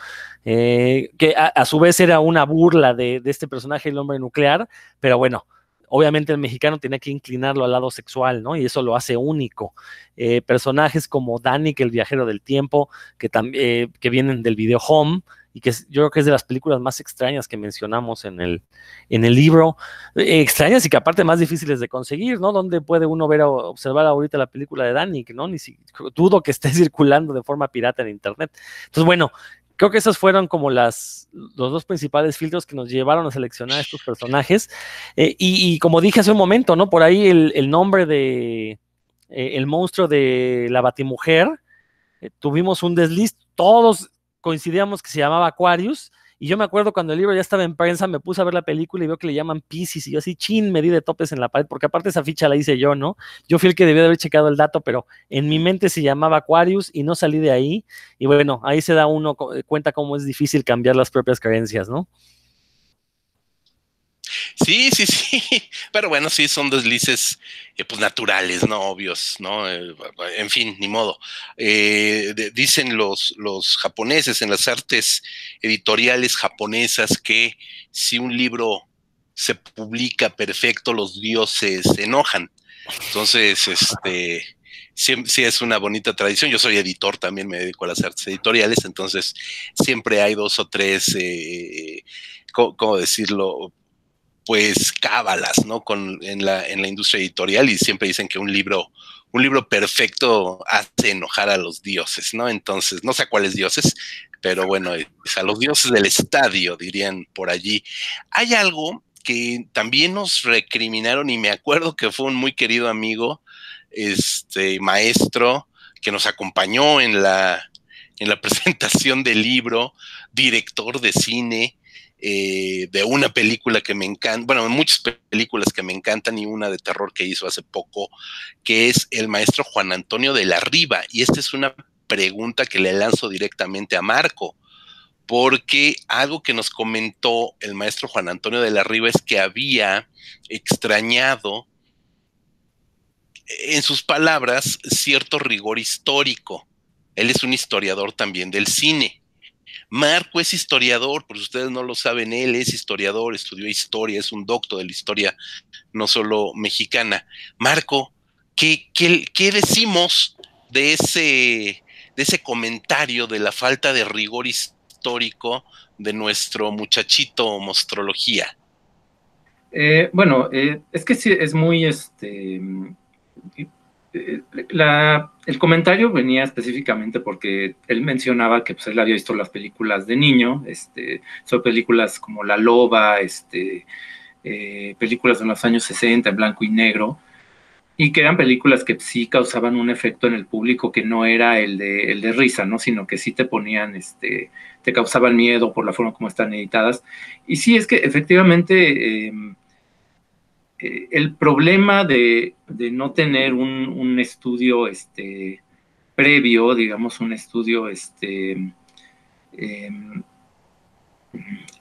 eh, que a, su vez era una burla de, este personaje, el hombre nuclear, pero bueno, obviamente el mexicano tiene que inclinarlo al lado sexual, ¿no? Y eso lo hace único. Eh, personajes como Danik, el viajero del tiempo, que, eh, que vienen del video Home, y que yo creo que es de las películas más extrañas que mencionamos en el, en el libro, eh, extrañas y que aparte más difíciles de conseguir, ¿no? Donde puede uno ver o observar ahorita la película de Danik, ¿no? Ni si, dudo que esté circulando de forma pirata en internet. Entonces, bueno, creo que esos fueron como las, los dos principales filtros que nos llevaron a seleccionar estos personajes. Eh, y, como dije hace un momento, ¿no? Por ahí el, nombre de eh, el monstruo de la Batimujer, tuvimos un desliz, todos coincidíamos que se llamaba Aquarius. Y yo me acuerdo cuando el libro ya estaba en prensa, me puse a ver la película y veo que le llaman Pisces. Y yo así, chin, me di de topes en la pared, porque aparte esa ficha la hice yo, ¿no? Yo fui el que debió de haber checado el dato, pero en mi mente se llamaba Aquarius y no salí de ahí. Y bueno, ahí se da uno cuenta cómo es difícil cambiar las propias creencias, ¿no? Sí, sí, sí, pero bueno, sí, son deslices eh, pues naturales, no obvios, ¿no? Eh, en fin, ni modo. Eh, dicen los, los japoneses en las artes editoriales japonesas que si un libro se publica perfecto, los dioses se enojan. Entonces, este, sí, sí, es una bonita tradición. Yo soy editor, también me dedico a las artes editoriales, entonces siempre hay dos o tres, eh, ¿cómo, ¿cómo, decirlo? Pues cábalas, ¿no? Con, en, la, en la industria editorial y siempre dicen que un libro, un libro perfecto hace enojar a los dioses, ¿no? Entonces, no sé a cuáles dioses, pero bueno, a los dioses del estadio, dirían por allí. Hay algo que también nos recriminaron y me acuerdo que fue un muy querido amigo, este maestro, que nos acompañó en la, en la presentación del libro, director de cine, eh, de una película que me encanta, bueno, muchas películas que me encantan y una de terror que hizo hace poco, que es el maestro Juan Antonio de la Riva. Y esta es una pregunta que le lanzo directamente a Marco, porque algo que nos comentó el maestro Juan Antonio de la Riva es que había extrañado, en sus palabras, cierto rigor histórico. Él es un historiador también del cine. Marco es historiador, por si ustedes no lo saben, él es historiador, estudió historia, es un doctor de la historia, no solo mexicana. Marco, ¿qué, qué, qué decimos de ese, de ese comentario de la falta de rigor histórico de nuestro muchachito mostrología? Eh, bueno, eh, es que sí, es muy, este, el comentario venía específicamente porque él mencionaba que pues, él había visto las películas de niño, este, son películas como La Loba, este, eh, películas de los años 60 en blanco y negro, y que eran películas que sí causaban un efecto en el público que no era el de, el de risa, ¿no? sino que sí te ponían, este, te causaban miedo por la forma como están editadas. Y sí, es que efectivamente... Eh, eh, el problema de, no tener un, estudio este, previo, digamos, un estudio este, eh,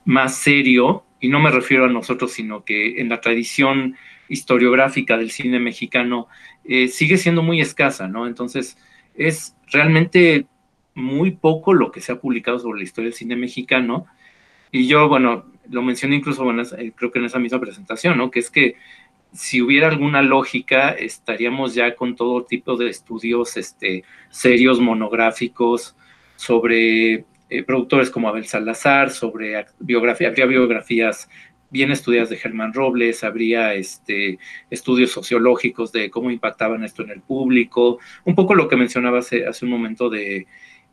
más serio, y no me refiero a nosotros, sino que en la tradición historiográfica del cine mexicano eh, sigue siendo muy escasa, ¿no? Entonces, es realmente muy poco lo que se ha publicado sobre la historia del cine mexicano. Y yo, bueno, lo mencioné incluso, bueno, eh, creo que en esa misma presentación, ¿no? Que es que si hubiera alguna lógica, estaríamos ya con todo tipo de estudios este, serios, monográficos, sobre eh, productores como Abel Salazar, sobre biografía, habría biografías bien estudiadas de Germán Robles, habría este, estudios sociológicos de cómo impactaban esto en el público, un poco lo que mencionaba hace un momento de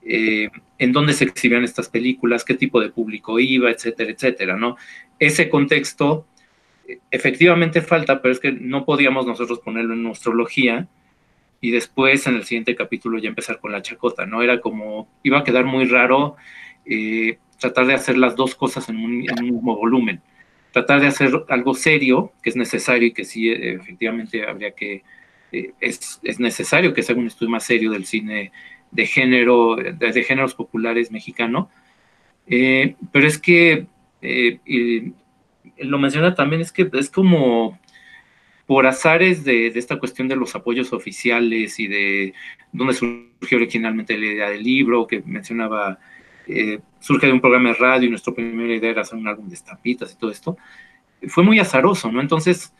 eh, en dónde se exhibían estas películas, qué tipo de público iba, etcétera, etcétera, ¿no? Ese contexto eh, efectivamente falta, pero es que no podíamos nosotros ponerlo en nuestrología y después en el siguiente capítulo ya empezar con la chacota, ¿no? Era como, iba a quedar muy raro eh, tratar de hacer las dos cosas en un, mismo volumen. Tratar de hacer algo serio, que es necesario y que sí, efectivamente habría que, es, es, necesario que se haga un estudio más serio del cine de género, de, géneros populares mexicano. Eh, pero es que, eh, lo menciona también, es que es como por azares de, esta cuestión de los apoyos oficiales y de dónde surgió originalmente la idea del libro, que mencionaba, eh, surge de un programa de radio y nuestra primera idea era hacer un álbum de estampitas y todo esto, fue muy azaroso, ¿no? Entonces,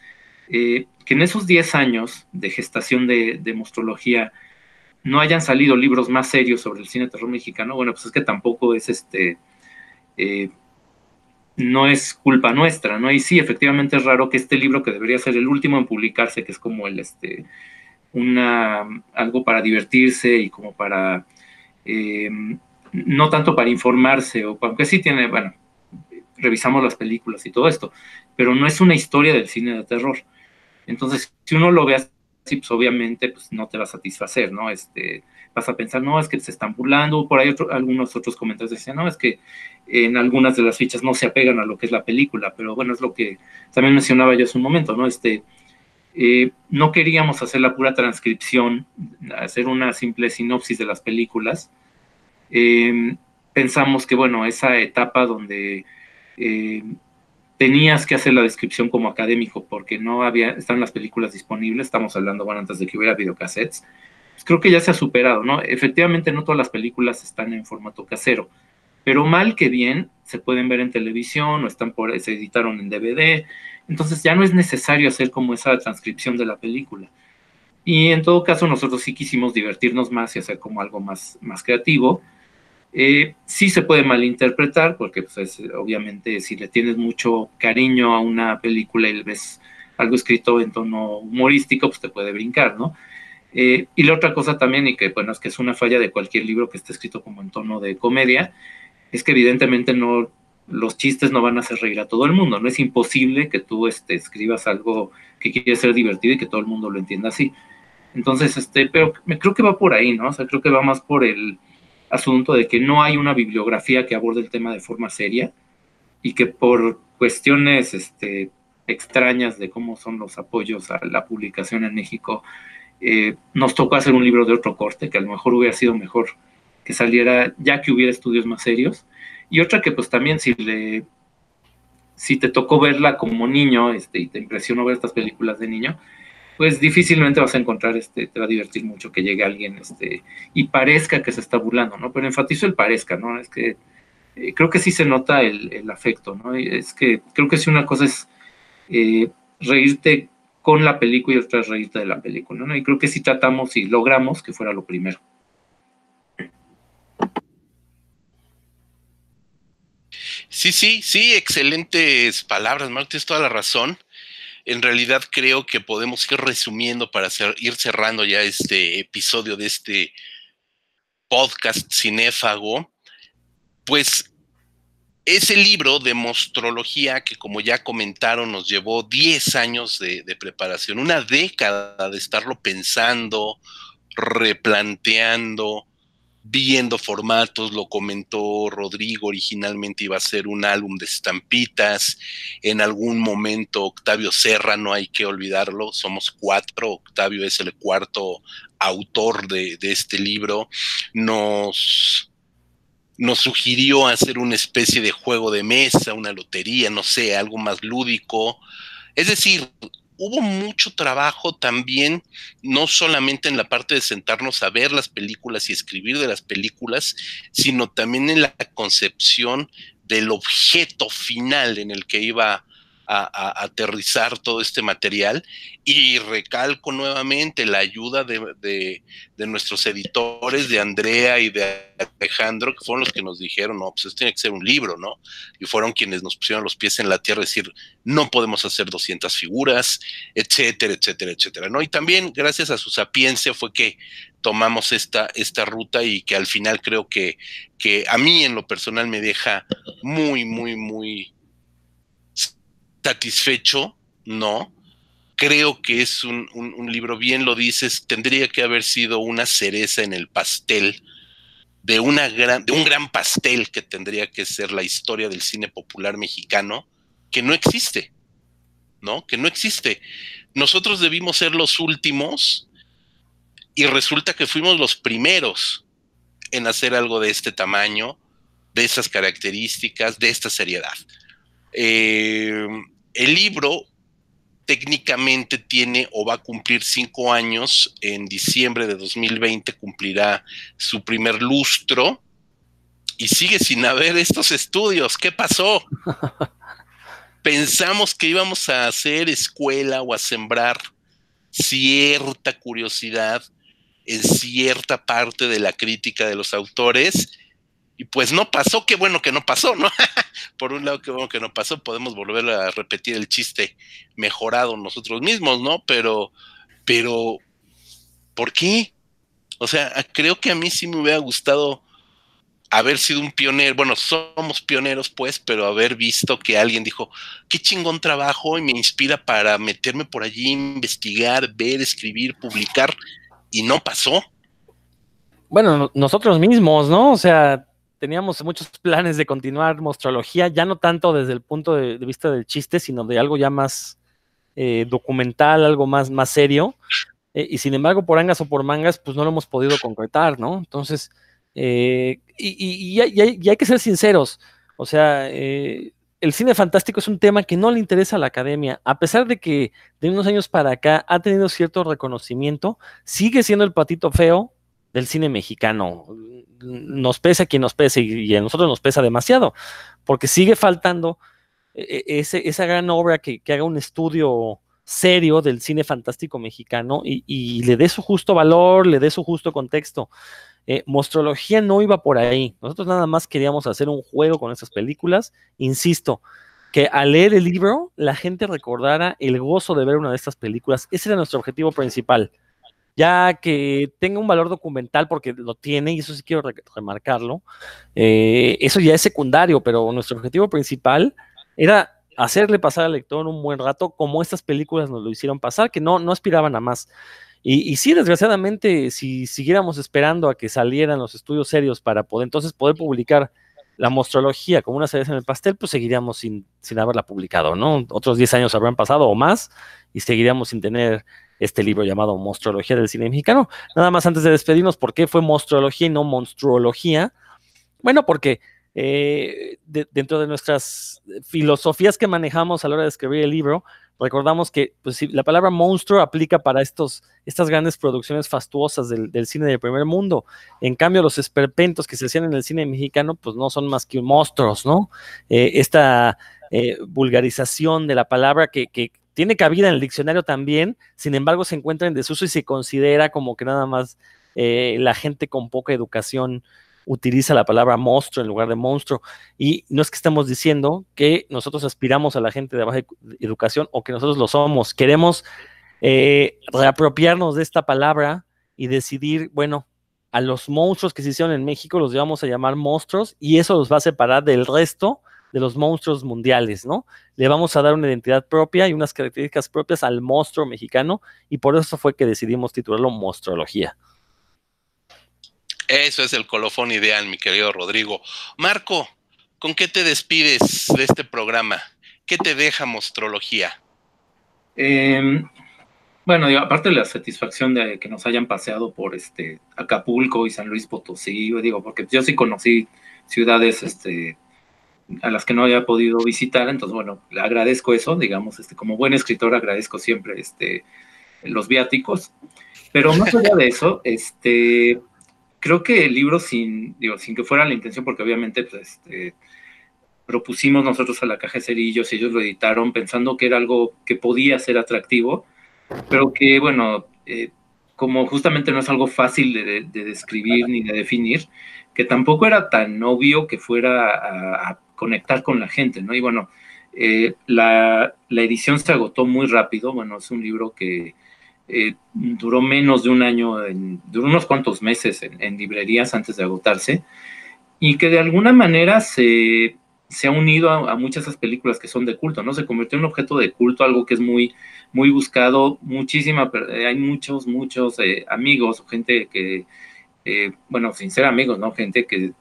que en esos 10 años de gestación de, de mostrología, no hayan salido libros más serios sobre el cine terror mexicano, bueno, pues es que tampoco es este, eh, no es culpa nuestra, ¿no? Y sí, efectivamente es raro que este libro que debería ser el último en publicarse, que es como el, este, una, algo para divertirse y como para, eh, no tanto para informarse, o aunque sí tiene, bueno, revisamos las películas y todo esto, pero no es una historia del cine de terror. Entonces, si uno lo ve sí, pues obviamente pues, no te va a satisfacer, ¿no? Este, vas a pensar, no, es que se están burlando, por ahí algunos otros comentarios decían, no, es que en algunas de las fichas no se apegan a lo que es la película, pero bueno, es lo que también mencionaba yo hace un momento, ¿no? Este, eh, no queríamos hacer la pura transcripción, hacer una simple sinopsis de las películas. Eh, pensamos que, bueno, esa etapa donde eh, tenías que hacer la descripción como académico porque no había, están las películas disponibles, estamos hablando, bueno, antes de que hubiera videocassettes, pues creo que ya se ha superado, ¿no? Efectivamente no todas las películas están en formato casero, pero mal que bien se pueden ver en televisión o están por, se editaron en DVD, entonces ya no es necesario hacer como esa transcripción de la película. Y en todo caso nosotros sí quisimos divertirnos más y hacer como algo más, más creativo, eh, sí se puede malinterpretar, porque pues, obviamente si le tienes mucho cariño a una película y ves algo escrito en tono humorístico, pues te puede brincar, ¿no? Eh, y la otra cosa también, y que bueno, es que es una falla de cualquier libro que esté escrito como en tono de comedia, es que evidentemente no, los chistes no van a hacer reír a todo el mundo, no es imposible que tú este, escribas algo que quiere ser divertido y que todo el mundo lo entienda así. Entonces, este, pero creo que va por ahí, ¿no? O sea, creo que va más por el, asunto de que no hay una bibliografía que aborde el tema de forma seria y que por cuestiones este, extrañas de cómo son los apoyos a la publicación en México, eh, nos tocó hacer un libro de otro corte, que a lo mejor hubiera sido mejor que saliera ya que hubiera estudios más serios. Y otra que pues también si le si te tocó verla como niño este, y te impresionó ver estas películas de niño, pues difícilmente vas a encontrar, este, te va a divertir mucho que llegue alguien este, y parezca que se está burlando, ¿no? Pero enfatizo el parezca, ¿no? Es que eh, creo que sí se nota el, afecto, ¿no? Es que creo que si una cosa es eh, reírte con la película y otra es reírte de la película, ¿no? Y creo que sí tratamos y logramos que fuera lo primero. Sí, sí, sí, excelentes palabras, Mark, tienes toda la razón en realidad creo que podemos ir resumiendo para ir cerrando ya este episodio de este podcast cinéfago, pues ese libro de mostrología que como ya comentaron nos llevó 10 años de preparación, una década de estarlo pensando, replanteando, viendo formatos, lo comentó Rodrigo, originalmente iba a ser un álbum de estampitas, en algún momento Octavio Serra, no hay que olvidarlo, somos cuatro, Octavio es el cuarto autor de, este libro, nos, nos sugirió hacer una especie de juego de mesa, una lotería, no sé, algo más lúdico, es decir, hubo mucho trabajo también, no solamente en la parte de sentarnos a ver las películas y escribir de las películas, sino también en la concepción del objeto final en el que iba a, aterrizar todo este material y recalco nuevamente la ayuda de, nuestros editores, de Andrea y de Alejandro, que fueron los que nos dijeron, no, pues esto tiene que ser un libro, ¿no? Y fueron quienes nos pusieron los pies en la tierra, decir, no podemos hacer 200 figuras, etcétera, etcétera, etcétera, ¿no? Y también gracias a su sapiencia fue que tomamos esta, esta ruta y que al final creo que, que a mí en lo personal me deja muy, muy, muy satisfecho, no. Creo que es un, libro, bien lo dices, tendría que haber sido una cereza en el pastel de, una gran, de un gran pastel que tendría que ser la historia del cine popular mexicano, que no existe, ¿no? Que no existe. Nosotros debimos ser los últimos y resulta que fuimos los primeros en hacer algo de este tamaño, de esas características, de esta seriedad. Eh, el libro técnicamente tiene o va a cumplir cinco años. En diciembre de 2020 cumplirá su primer lustro y sigue sin haber estos estudios. ¿Qué pasó? Pensamos que íbamos a hacer escuela o a sembrar cierta curiosidad en cierta parte de la crítica de los autores y pues no pasó, qué bueno que no pasó, ¿no? Por un lado, qué bueno que no pasó, podemos volver a repetir el chiste mejorado nosotros mismos, ¿no? Pero, pero, ¿por qué? O sea, creo que a mí sí me hubiera gustado haber sido un pionero, bueno, somos pioneros pues, pero haber visto que alguien dijo, qué chingón trabajo y me inspira para meterme por allí, investigar, ver, escribir, publicar, y no pasó. Bueno, nosotros mismos, ¿no? O sea, teníamos muchos planes de continuar mostrología, ya no tanto desde el punto de, vista del chiste, sino de algo ya más eh, documental, algo más, más serio. Eh, y sin embargo, por angas o por mangas, pues no lo hemos podido concretar, ¿no? Entonces, eh, y, hay, que ser sinceros, o sea, el cine fantástico es un tema que no le interesa a la academia, a pesar de que de unos años para acá ha tenido cierto reconocimiento, sigue siendo el patito feo del cine mexicano. Nos pesa quien nos pese y, a nosotros nos pesa demasiado, porque sigue faltando e, e, esa gran obra que, haga un estudio serio del cine fantástico mexicano y, le dé su justo valor, le dé su justo contexto. Eh, Mostrología no iba por ahí. Nosotros nada más queríamos hacer un juego con esas películas. Insisto, que al leer el libro la gente recordara el gozo de ver una de estas películas. Ese era nuestro objetivo principal ya que tenga un valor documental, porque lo tiene, y eso sí quiero remarcarlo, eh, eso ya es secundario, pero nuestro objetivo principal era hacerle pasar al lector un buen rato como estas películas nos lo hicieron pasar, que no, no aspiraban a más. Y, sí, desgraciadamente, si siguiéramos esperando a que salieran los estudios serios para poder entonces poder publicar la mostrología como una cereza en el pastel, pues seguiríamos sin, sin haberla publicado, ¿no? Otros 10 años habrán pasado o más y seguiríamos sin tener este libro llamado Monstruología del cine mexicano. Nada más antes de despedirnos, ¿por qué fue monstruología y no monstruología? Bueno, porque eh, dentro de nuestras filosofías que manejamos a la hora de escribir el libro, recordamos que pues, la palabra monstruo aplica para estos, estas grandes producciones fastuosas del, cine del primer mundo. En cambio, los esperpentos que se hacían en el cine mexicano, pues no son más que monstruos, ¿no? Eh, esta eh, vulgarización de la palabra que, tiene cabida en el diccionario también, sin embargo se encuentra en desuso y se considera como que nada más eh, la gente con poca educación utiliza la palabra monstruo en lugar de monstruo. Y no es que estamos diciendo que nosotros aspiramos a la gente de baja educación o que nosotros lo somos. Queremos eh, reapropiarnos de esta palabra y decidir, bueno, a los monstruos que se hicieron en México los vamos a llamar monstruos y eso los va a separar del resto de los monstruos mundiales, ¿no? Le vamos a dar una identidad propia y unas características propias al monstruo mexicano y por eso fue que decidimos titularlo Monstrología. Eso es el colofón ideal, mi querido Rodrigo. Marco, ¿con qué te despides de este programa? ¿Qué te deja Monstrología? Em, bueno, aparte de la satisfacción de que nos hayan paseado por este Acapulco y San Luis Potosí, digo, porque yo sí conocí ciudades este, a las que no había podido visitar, entonces bueno, le agradezco eso, digamos, este, como buen escritor agradezco siempre este, los viáticos, pero más allá de eso, este, creo que el libro sin, digo, sin que fuera la intención, porque obviamente pues, este, propusimos nosotros a la caja de cerillos y ellos lo editaron pensando que era algo que podía ser atractivo, pero que, bueno, eh, como justamente no es algo fácil de, describir ni de definir, que tampoco era tan obvio que fuera a, conectar con la gente, ¿no? Y bueno, eh, la, edición se agotó muy rápido, bueno, es un libro que eh, duró menos de un año, duró unos cuantos meses en, librerías antes de agotarse, y que de alguna manera se, se ha unido a, muchas de esas películas que son de culto, ¿no? Se convirtió en un objeto de culto, algo que es muy, muy buscado, muchísima, eh, hay muchos, muchos amigos gente que, bueno, sin ser amigos, ¿no? Gente que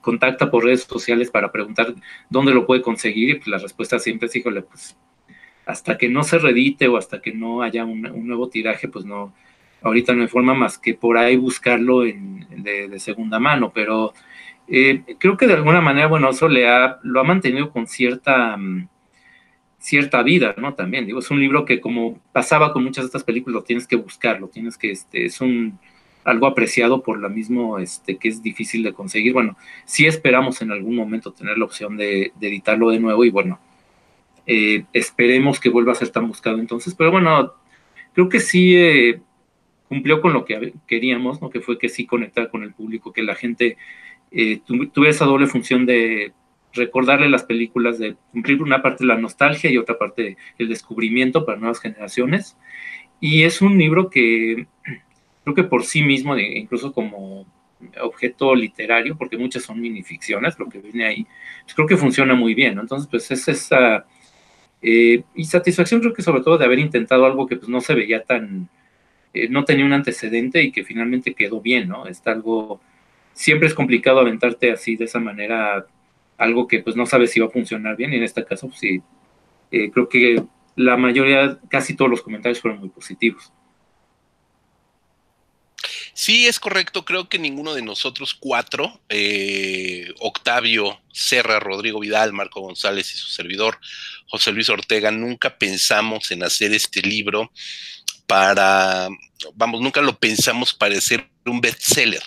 contacta por redes sociales para preguntar dónde lo puede conseguir y pues la respuesta siempre es, híjole, pues hasta que no se redite o hasta que no haya un, nuevo tiraje, pues no, ahorita no hay forma más que por ahí buscarlo en, de, segunda mano, pero creo que de alguna manera, bueno, eso le ha, lo ha mantenido con cierta... Mm, cierta vida, ¿no? También, digo, es un libro que como pasaba con muchas de estas películas, lo tienes que buscar, lo tienes que, este, es un, algo apreciado por lo mismo, este, que es difícil de conseguir. Bueno, sí esperamos en algún momento tener la opción de, editarlo de nuevo y bueno, eh, esperemos que vuelva a ser tan buscado entonces, pero bueno, creo que sí eh, cumplió con lo que queríamos, ¿no? Que fue que sí conectar con el público, que la gente eh, tuviera esa doble función de recordarle las películas, de cumplir una parte la nostalgia y otra parte del descubrimiento para nuevas generaciones. Y es un libro que creo que por sí mismo, incluso como objeto literario, porque muchas son minificciones, lo que viene ahí, pues creo que funciona muy bien. Entonces, pues es esa... Eh, y satisfacción creo que sobre todo de haber intentado algo que pues no se veía tan... Eh, no tenía un antecedente y que finalmente quedó bien, ¿no? Está algo... Siempre es complicado aventarte así de esa manera algo que pues no sabes si va a funcionar bien y en este caso pues, sí, eh, creo que la mayoría, casi todos los comentarios fueron muy positivos. Sí, es correcto. Creo que ninguno de nosotros cuatro, eh, Octavio, Serra, Rodrigo Vidal, Marco González y su servidor, José Luis Ortega, nunca pensamos en hacer este libro para, vamos, nunca lo pensamos para ser un bestseller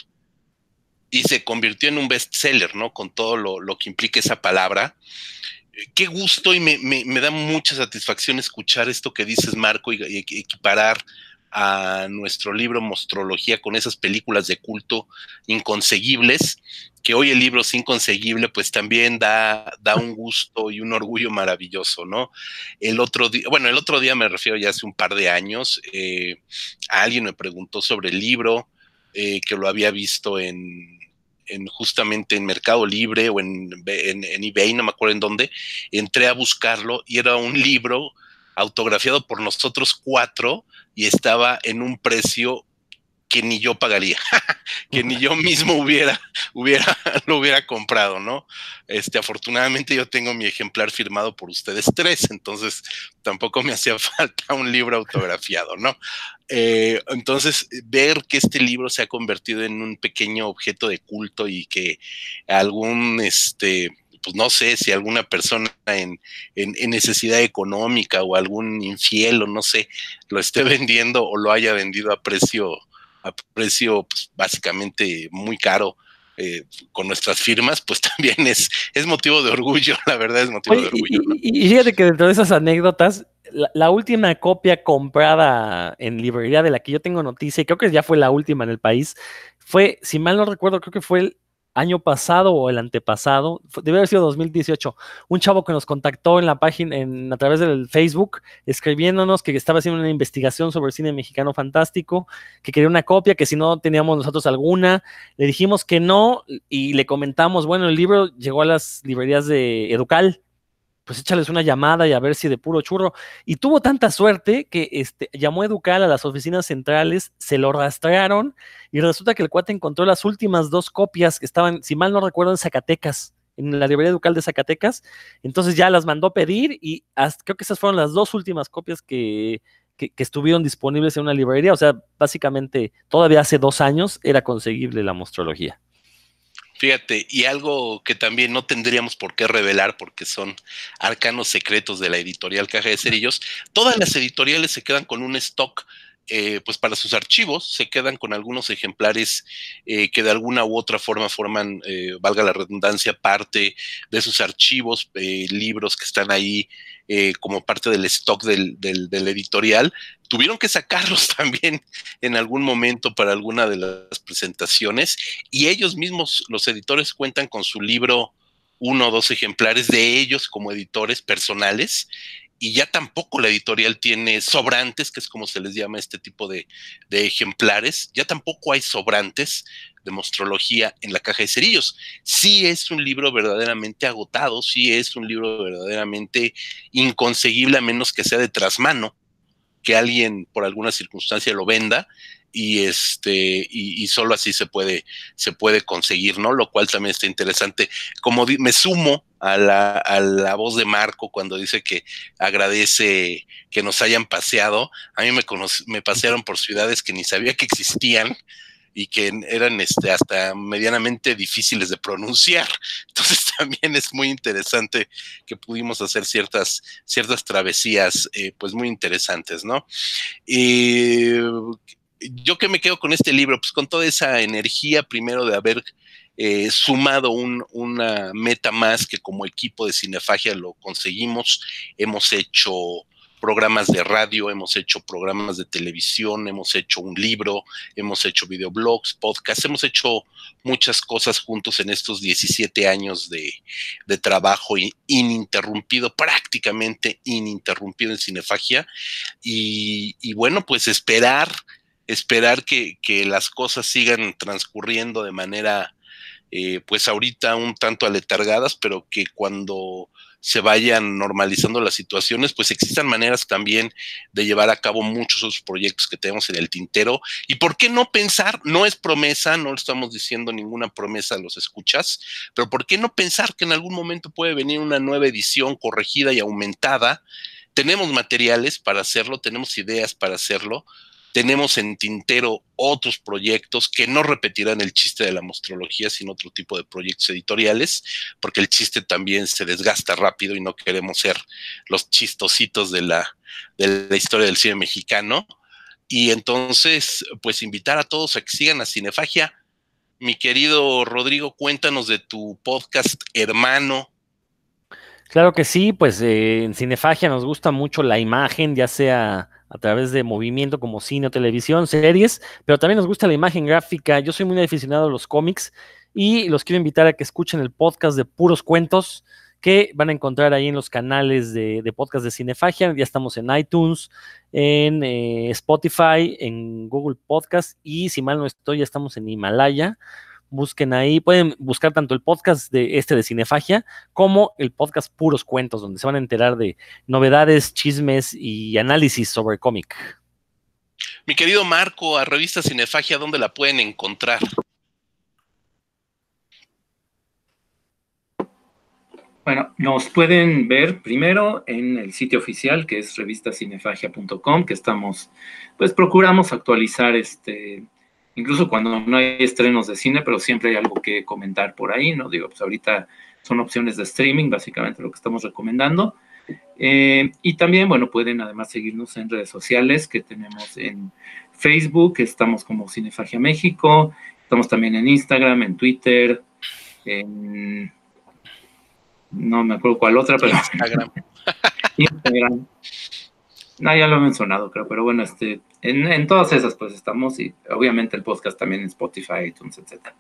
y se convirtió en un bestseller, ¿no? Con todo lo, que implica esa palabra. Qué gusto y me, da mucha satisfacción escuchar esto que dices, Marco, y, equiparar a nuestro libro Mostrología con esas películas de culto inconseguibles, que hoy el libro es inconseguible, pues también da, da un gusto y un orgullo maravilloso, ¿no? El otro día, bueno, el otro día me refiero ya hace un par de años, eh, alguien me preguntó sobre el libro, eh, que lo había visto en, en justamente en Mercado Libre o en, en, en, eBay, no me acuerdo en dónde, entré a buscarlo y era un libro autografiado por nosotros cuatro y estaba en un precio que ni yo pagaría, que ni yo mismo hubiera, hubiera, lo hubiera comprado, ¿no? Este, afortunadamente yo tengo mi ejemplar firmado por ustedes tres, entonces tampoco me hacía falta un libro autografiado, ¿no? Eh, entonces, ver que este libro se ha convertido en un pequeño objeto de culto y que algún, este, pues no sé si alguna persona en, en, necesidad económica o algún infiel o no sé, lo esté vendiendo o lo haya vendido a precio a precio pues, básicamente muy caro eh, con nuestras firmas, pues también es, es motivo de orgullo, la verdad es motivo de orgullo. Y, fíjate que dentro de esas anécdotas, la, última copia comprada en librería de la que yo tengo noticia, y creo que ya fue la última en el país, fue, si mal no recuerdo, creo que fue el año pasado o el antepasado, debe haber sido 2018, un chavo que nos contactó en la página, en, a través del Facebook, escribiéndonos que estaba haciendo una investigación sobre el cine mexicano fantástico, que quería una copia, que si no teníamos nosotros alguna, le dijimos que no y le comentamos, bueno, el libro llegó a las librerías de Educal, pues échales una llamada y a ver si de puro churro. Y tuvo tanta suerte que este, llamó a Educal a las oficinas centrales, se lo rastrearon y resulta que el cuate encontró las últimas dos copias que estaban, si mal no recuerdo, en Zacatecas, en la librería Educal de Zacatecas. Entonces ya las mandó pedir y creo que esas fueron las dos últimas copias que, que, que, estuvieron disponibles en una librería. O sea, básicamente todavía hace dos años era conseguible la mostrología. Fíjate, y algo que también no tendríamos por qué revelar porque son arcanos secretos de la editorial Caja de Cerillos, todas las editoriales se quedan con un stock eh, pues para sus archivos, se quedan con algunos ejemplares eh, que de alguna u otra forma forman, eh, valga la redundancia, parte de sus archivos, libros que están ahí como parte del stock del, del, editorial, tuvieron que sacarlos también en algún momento para alguna de las presentaciones y ellos mismos, los editores, cuentan con su libro uno o dos ejemplares de ellos como editores personales y ya tampoco la editorial tiene sobrantes, que es como se les llama este tipo de, ejemplares, ya tampoco hay sobrantes de mostrología en la caja de cerillos. Sí es un libro verdaderamente agotado, sí es un libro verdaderamente inconseguible a menos que sea de trasmano, que alguien por alguna circunstancia lo venda y este y, solo así se puede se puede conseguir no lo cual también está interesante como me sumo a la, a la voz de Marco cuando dice que agradece que nos hayan paseado a mí me me pasearon por ciudades que ni sabía que existían y que eran este, hasta medianamente difíciles de pronunciar. Entonces también es muy interesante que pudimos hacer ciertas, ciertas travesías, eh, pues muy interesantes, ¿no? Y yo que me quedo con este libro, pues con toda esa energía primero de haber eh, sumado una meta más que como equipo de Cinefagia lo conseguimos. Hemos hecho programas de radio, hemos hecho programas de televisión, hemos hecho un libro, hemos hecho videoblogs, podcasts, hemos hecho muchas cosas juntos en estos 17 años de, trabajo ininterrumpido, prácticamente ininterrumpido en Cinefagia. Y, y bueno, pues esperar esperar que, las cosas sigan transcurriendo de manera, eh, pues ahorita un tanto aletargadas, pero que cuando se vayan normalizando las situaciones, pues existan maneras también de llevar a cabo muchos otros proyectos que tenemos en el tintero. ¿Y por qué no pensar? No es promesa, no estamos diciendo ninguna promesa a los escuchas, pero ¿por qué no pensar que en algún momento puede venir una nueva edición corregida y aumentada? Tenemos materiales para hacerlo, tenemos ideas para hacerlo tenemos en tintero otros proyectos que no repetirán el chiste de la mostrología, sino otro tipo de proyectos editoriales, porque el chiste también se desgasta rápido y no queremos ser los chistositos de la, de la historia del cine mexicano. Y entonces, pues invitar a todos a que sigan a Cinefagia. Mi querido Rodrigo, cuéntanos de tu podcast hermano, Claro que sí, pues eh, en Cinefagia nos gusta mucho la imagen, ya sea a través de movimiento como cine o televisión, series, pero también nos gusta la imagen gráfica. Yo soy muy aficionado a los cómics y los quiero invitar a que escuchen el podcast de Puros Cuentos que van a encontrar ahí en los canales de, podcast de Cinefagia. Ya estamos en iTunes, en eh, Spotify, en Google Podcast y si mal no estoy, ya estamos en Himalaya busquen ahí, pueden buscar tanto el podcast de este de Cinefagia como el podcast Puros Cuentos, donde se van a enterar de novedades, chismes y análisis sobre cómic. Mi querido Marco, a revista Cinefagia, ¿dónde la pueden encontrar? Bueno, nos pueden ver primero en el sitio oficial que es revistacinefagia.com, que estamos, pues procuramos actualizar este incluso cuando no hay estrenos de cine, pero siempre hay algo que comentar por ahí, ¿no? Digo, pues ahorita son opciones de streaming, básicamente lo que estamos recomendando. Eh, y también, bueno, pueden además seguirnos en redes sociales que tenemos en Facebook, estamos como Cinefagia México, estamos también en Instagram, en Twitter, en... No me acuerdo cuál otra, pero... Instagram. Instagram. No, ya lo he mencionado, creo, pero bueno, este, en, todas esas pues estamos y obviamente el podcast también en Spotify, iTunes, etcétera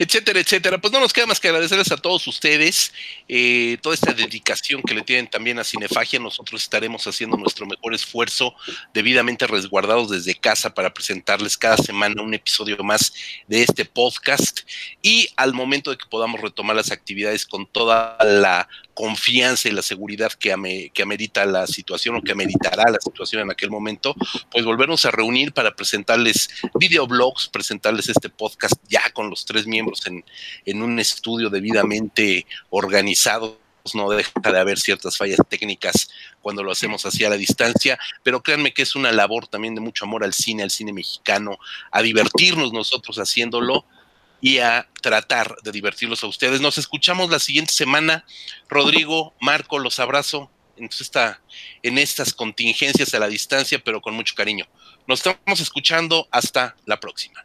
etcétera, etcétera. Pues no nos queda más que agradecerles a todos ustedes eh, toda esta dedicación que le tienen también a Cinefagia. Nosotros estaremos haciendo nuestro mejor esfuerzo debidamente resguardados desde casa para presentarles cada semana un episodio más de este podcast y al momento de que podamos retomar las actividades con toda la confianza y la seguridad que, que amerita la situación o que ameritará la situación en aquel momento, pues volvernos a reunir para presentarles videoblogs, presentarles este podcast ya con los tres miembros en, en un estudio debidamente organizado no deja de haber ciertas fallas técnicas cuando lo hacemos así a la distancia, pero créanme que es una labor también de mucho amor al cine, al cine mexicano, a divertirnos nosotros haciéndolo y a tratar de divertirlos a ustedes. Nos escuchamos la siguiente semana. Rodrigo, Marco, los abrazo Entonces está en estas contingencias a la distancia, pero con mucho cariño. Nos estamos escuchando. Hasta la próxima.